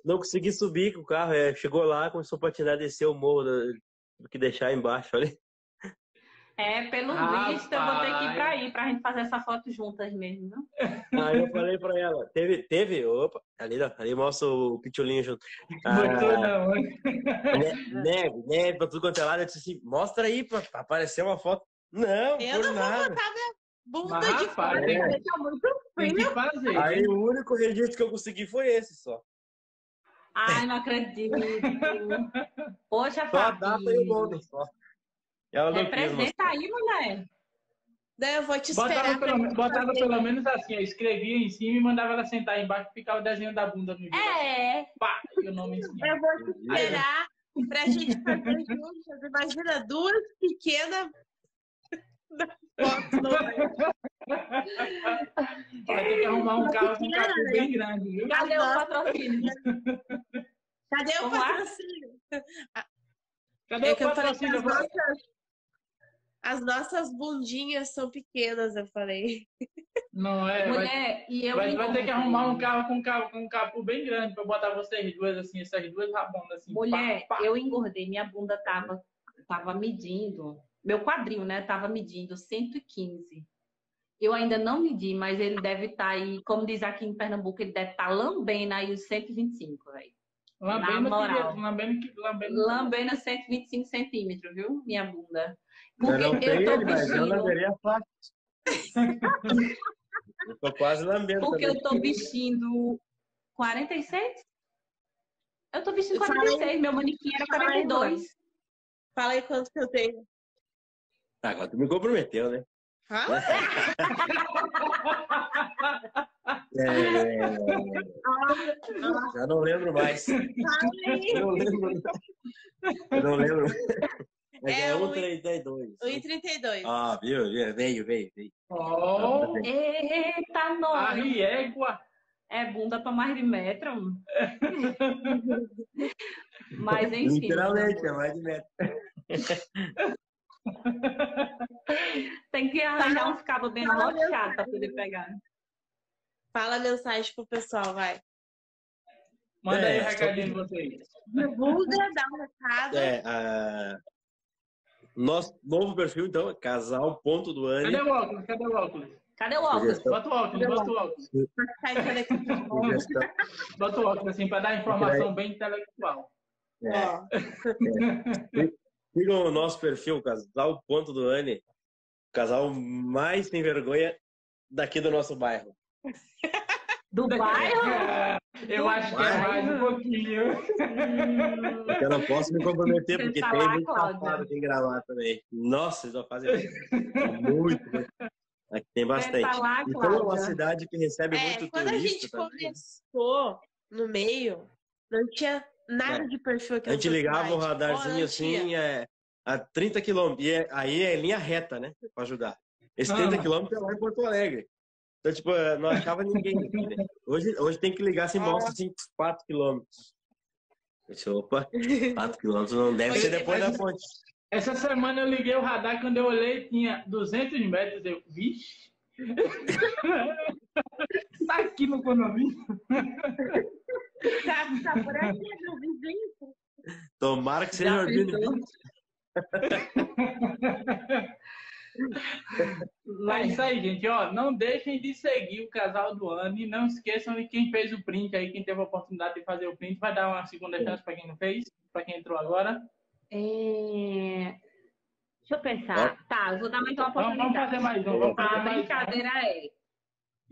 Speaker 4: Não consegui subir com o carro. É, chegou lá, começou a patinar, desceu o morro. do- do que deixar embaixo. Olha.
Speaker 1: É, pelo
Speaker 2: Rapaz.
Speaker 1: visto, eu vou ter que ir pra aí, pra gente fazer essa foto juntas mesmo, viu?
Speaker 4: Aí eu falei pra ela, teve, teve, opa, ali, ali mostra o pitulinho junto.
Speaker 2: Botou
Speaker 4: Ah,
Speaker 2: não.
Speaker 4: ne- neve, neve pra tudo quanto é lado. Eu disse assim, mostra aí pra, pra aparecer uma foto. Não,
Speaker 3: Eu
Speaker 4: por
Speaker 3: não vou
Speaker 4: nada.
Speaker 3: botar minha bunda
Speaker 2: Mas,
Speaker 3: de
Speaker 2: rapaz,
Speaker 3: fora,
Speaker 2: tem-
Speaker 3: tá muito frio.
Speaker 2: que fazer.
Speaker 4: Aí o único registro que eu consegui foi esse só.
Speaker 1: Ai, não acredito. Poxa,
Speaker 4: Só a data e o nome só. Ela não
Speaker 1: Representa aí, mulher.
Speaker 3: Não, eu vou te esperar.
Speaker 2: Botava,
Speaker 3: pra
Speaker 2: pelo, botava pelo menos assim, ó, escrevia em cima e mandava ela sentar embaixo e ficava o desenho da bunda no vídeo.
Speaker 1: É.
Speaker 2: Pá, e o nome em cima.
Speaker 3: Eu vou te esperar pra gente fazer juntas. Imagina duas pequenas fotos. no-
Speaker 2: Vai ter que arrumar um carro com um capô bem grande, viu?
Speaker 1: Cadê o patrocínio?
Speaker 3: Cadê o patrocínio?
Speaker 2: Cadê
Speaker 3: É
Speaker 2: o
Speaker 3: que eu falei que
Speaker 2: patrocínio?
Speaker 3: as nossas, as nossas bundinhas são pequenas, eu falei.
Speaker 2: Não é? Vai,
Speaker 1: Mulher, e eu
Speaker 2: vai, vai ter que arrumar um carro com um, carro, com um capu bem grande pra botar vocês duas, assim, essas duas rabonas, assim.
Speaker 1: Mulher,
Speaker 2: pá, pá.
Speaker 1: eu engordei, minha bunda tava, tava medindo, meu quadril, né, tava medindo 115. Eu ainda não medi, mas ele deve estar aí, como diz aqui em Pernambuco, ele deve estar lambendo aí os 125, velho.
Speaker 2: Lambendo,
Speaker 1: na moral.
Speaker 2: queria- lambendo, lambendo.
Speaker 1: Lambendo 125 centímetros, viu, minha bunda?
Speaker 4: Eu
Speaker 1: Porque
Speaker 4: não
Speaker 1: eu
Speaker 4: tenho
Speaker 1: tô
Speaker 4: ele, mas eu
Speaker 1: vestindo,
Speaker 4: lamberia fácil. eu tô quase lambendo
Speaker 1: porque
Speaker 4: também.
Speaker 1: eu tô vestindo 46? Eu tô vestindo
Speaker 3: Fala aí.
Speaker 1: 46, meu manequim era
Speaker 3: Fala aí,
Speaker 1: 42.
Speaker 3: Fala aí quanto que eu tenho.
Speaker 4: Ah, agora tu me comprometeu, né?
Speaker 3: Hã?
Speaker 4: É, já não lembro mais. Eu não lembro. Eu não lembro. Mas
Speaker 3: É
Speaker 4: é,
Speaker 3: um-
Speaker 4: 1,32.
Speaker 3: 1,32.
Speaker 4: Ah, viu? viu? Veio, veio, veio.
Speaker 2: Oh,
Speaker 1: Eita, nós!
Speaker 2: a riégua.
Speaker 1: É bunda pra mais de metro. Mas enfim.
Speaker 4: Literalmente, é mais de metro.
Speaker 1: Tem que arranjar uns cabos bem
Speaker 3: Fala,
Speaker 1: roteados pra poder pegar.
Speaker 3: Fala mensagem pro pessoal, vai.
Speaker 2: Manda
Speaker 4: É,
Speaker 2: aí o recadinho de vocês.
Speaker 3: Divulga, dá um recado.
Speaker 4: É, a... Nosso novo perfil, então, é casal ponto do
Speaker 2: Cadê
Speaker 4: ano.
Speaker 2: o óculos? Cadê o óculos?
Speaker 1: Cadê o óculos?
Speaker 2: Bota o óculos, bota o óculos.
Speaker 4: Sugestão.
Speaker 2: Bota o óculos, assim, pra dar informação bem intelectual.
Speaker 4: É.
Speaker 3: Ó,
Speaker 4: Sigam o nosso perfil, casal ponto do Anne. Casal mais sem vergonha daqui do nosso bairro.
Speaker 1: Do bairro?
Speaker 2: Eu acho que é mais um pouquinho.
Speaker 4: Eu não posso me comprometer, porque
Speaker 1: tá
Speaker 4: tem muito safado aqui em gravar também. Nossa, eles vão fazer muito, muito. Aqui tem bastante.
Speaker 1: Tá lá,
Speaker 4: E como é uma cidade que recebe
Speaker 3: É,
Speaker 4: muito
Speaker 3: quando a
Speaker 4: turista
Speaker 3: gente
Speaker 4: também,
Speaker 3: começou no meio, não tinha nada
Speaker 4: É.
Speaker 3: de perfil aqui
Speaker 4: a gente ligava o
Speaker 3: cidade.
Speaker 4: radarzinho
Speaker 3: Ó, não
Speaker 4: assim é, a 30 quilômetros. E é- aí é linha reta, né? Pra ajudar. Esse 30
Speaker 2: Ah.
Speaker 4: quilômetros é lá em Porto Alegre. Então, tipo, é, não achava ninguém. aqui, né? Hoje, hoje tem que ligar assim,
Speaker 3: Ah.
Speaker 4: mostra assim, 4 quilômetros. Eu disse, Opa, 4 quilômetros não deve ser depois da ponte.
Speaker 2: Essa semana eu liguei o radar, quando eu olhei tinha 200 metros. Eu, vixe. tá aqui no condomínio.
Speaker 3: Tá, tá por aqui, meu vizinho.
Speaker 4: Tomara que seja? 20.
Speaker 2: É isso aí, gente. Ó, não deixem de seguir o casal do ano e não esqueçam de quem fez o print aí, quem teve a oportunidade de fazer o print, vai dar uma segunda chance para quem não fez, para quem entrou agora.
Speaker 1: É... Deixa eu pensar. Tá, eu vou dar mais uma
Speaker 2: Vamos, vamos
Speaker 1: oportunidade.
Speaker 2: fazer mais um. Vamos fazer
Speaker 1: A
Speaker 2: mais um.
Speaker 1: brincadeira é.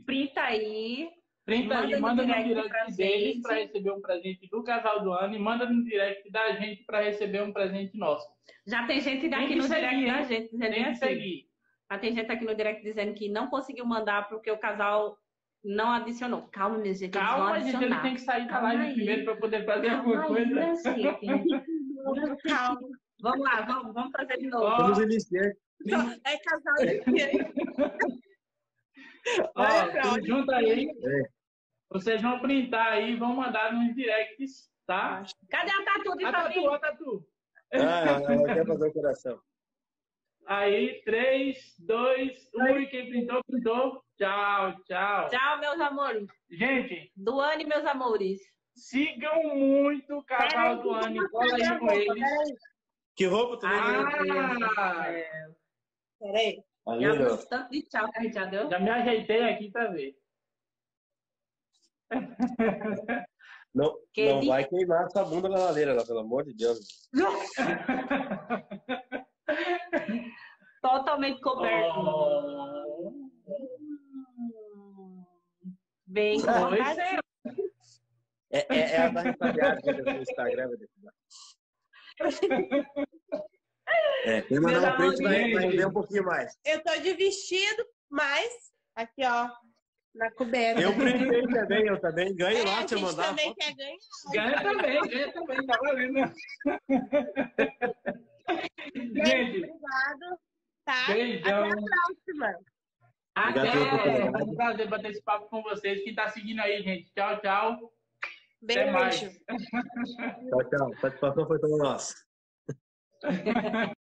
Speaker 1: Printa aí.
Speaker 2: Printa
Speaker 1: Manda
Speaker 2: aí,
Speaker 1: no
Speaker 2: manda no
Speaker 1: direct
Speaker 2: direct
Speaker 1: pra
Speaker 2: deles para receber um presente do casal do ano e manda no direct da gente para receber um presente nosso.
Speaker 1: Já tem gente
Speaker 2: Tem
Speaker 1: daqui
Speaker 2: que
Speaker 1: no
Speaker 2: seguir,
Speaker 1: direct da gente dizendo
Speaker 2: Tem que
Speaker 1: assim.
Speaker 2: seguir.
Speaker 1: Já tem gente aqui no direct dizendo que não conseguiu mandar porque o casal não adicionou. Calma, minha gente. eles vão
Speaker 2: Calma, gente, ele
Speaker 1: adicionar.
Speaker 2: tem que sair da
Speaker 1: Calma
Speaker 2: live
Speaker 1: aí.
Speaker 2: primeiro para poder fazer alguma
Speaker 1: Calma aí,
Speaker 2: coisa.
Speaker 1: gente.
Speaker 3: Calma.
Speaker 1: Vamos lá, vamos, vamos fazer de novo.
Speaker 4: Vamos iniciar.
Speaker 3: É casal de
Speaker 2: tudo junto aí.
Speaker 4: É.
Speaker 2: Vocês vão printar aí, vão mandar nos directs, tá?
Speaker 1: Cadê a tatu de
Speaker 2: A
Speaker 1: Fabrício?
Speaker 2: tatu, a tatu.
Speaker 4: Ah, ela quer fazer o coração.
Speaker 2: Aí, 3, 2, 1, e quem printou, printou. Tchau, tchau.
Speaker 1: Tchau, meus amores.
Speaker 2: Gente,
Speaker 1: Duane, meus amores.
Speaker 2: sigam muito o casal do ano e cola aí com eles.
Speaker 4: Que roupa tu
Speaker 2: Ah,
Speaker 1: céu.
Speaker 3: Peraí.
Speaker 1: Já de tchau que a gente já deu?
Speaker 2: já me ajeitei aqui pra ver.
Speaker 4: Não,
Speaker 1: Que
Speaker 4: não
Speaker 1: ele-
Speaker 4: vai queimar essa bunda na ladeira, lá, pelo amor de Deus.
Speaker 1: Totalmente coberto.
Speaker 2: Oh.
Speaker 1: Bem
Speaker 2: Pois.
Speaker 1: conversadeiro.
Speaker 4: É, é, é a da rapaziada que no Instagram. É, quem mandar
Speaker 1: Meus
Speaker 4: um print vai ver um pouquinho mais.
Speaker 3: Eu tô de vestido, mas aqui, ó, na coberta.
Speaker 4: Eu printei também, eu também ganho
Speaker 3: É,
Speaker 4: lá
Speaker 3: a
Speaker 4: se eu
Speaker 3: gente
Speaker 4: mandar.
Speaker 3: também quer ganhar.
Speaker 2: Ganha também, ganha também, tá valendo. Gente,
Speaker 3: Obrigado, tá?
Speaker 2: beijão.
Speaker 3: Até a próxima.
Speaker 2: Até. Foi um prazer bater esse papo com vocês. Quem tá seguindo aí, gente. Tchau, tchau. Até mais.
Speaker 3: Beijo.
Speaker 4: Tchau, tchau. A satisfação foi toda nossa.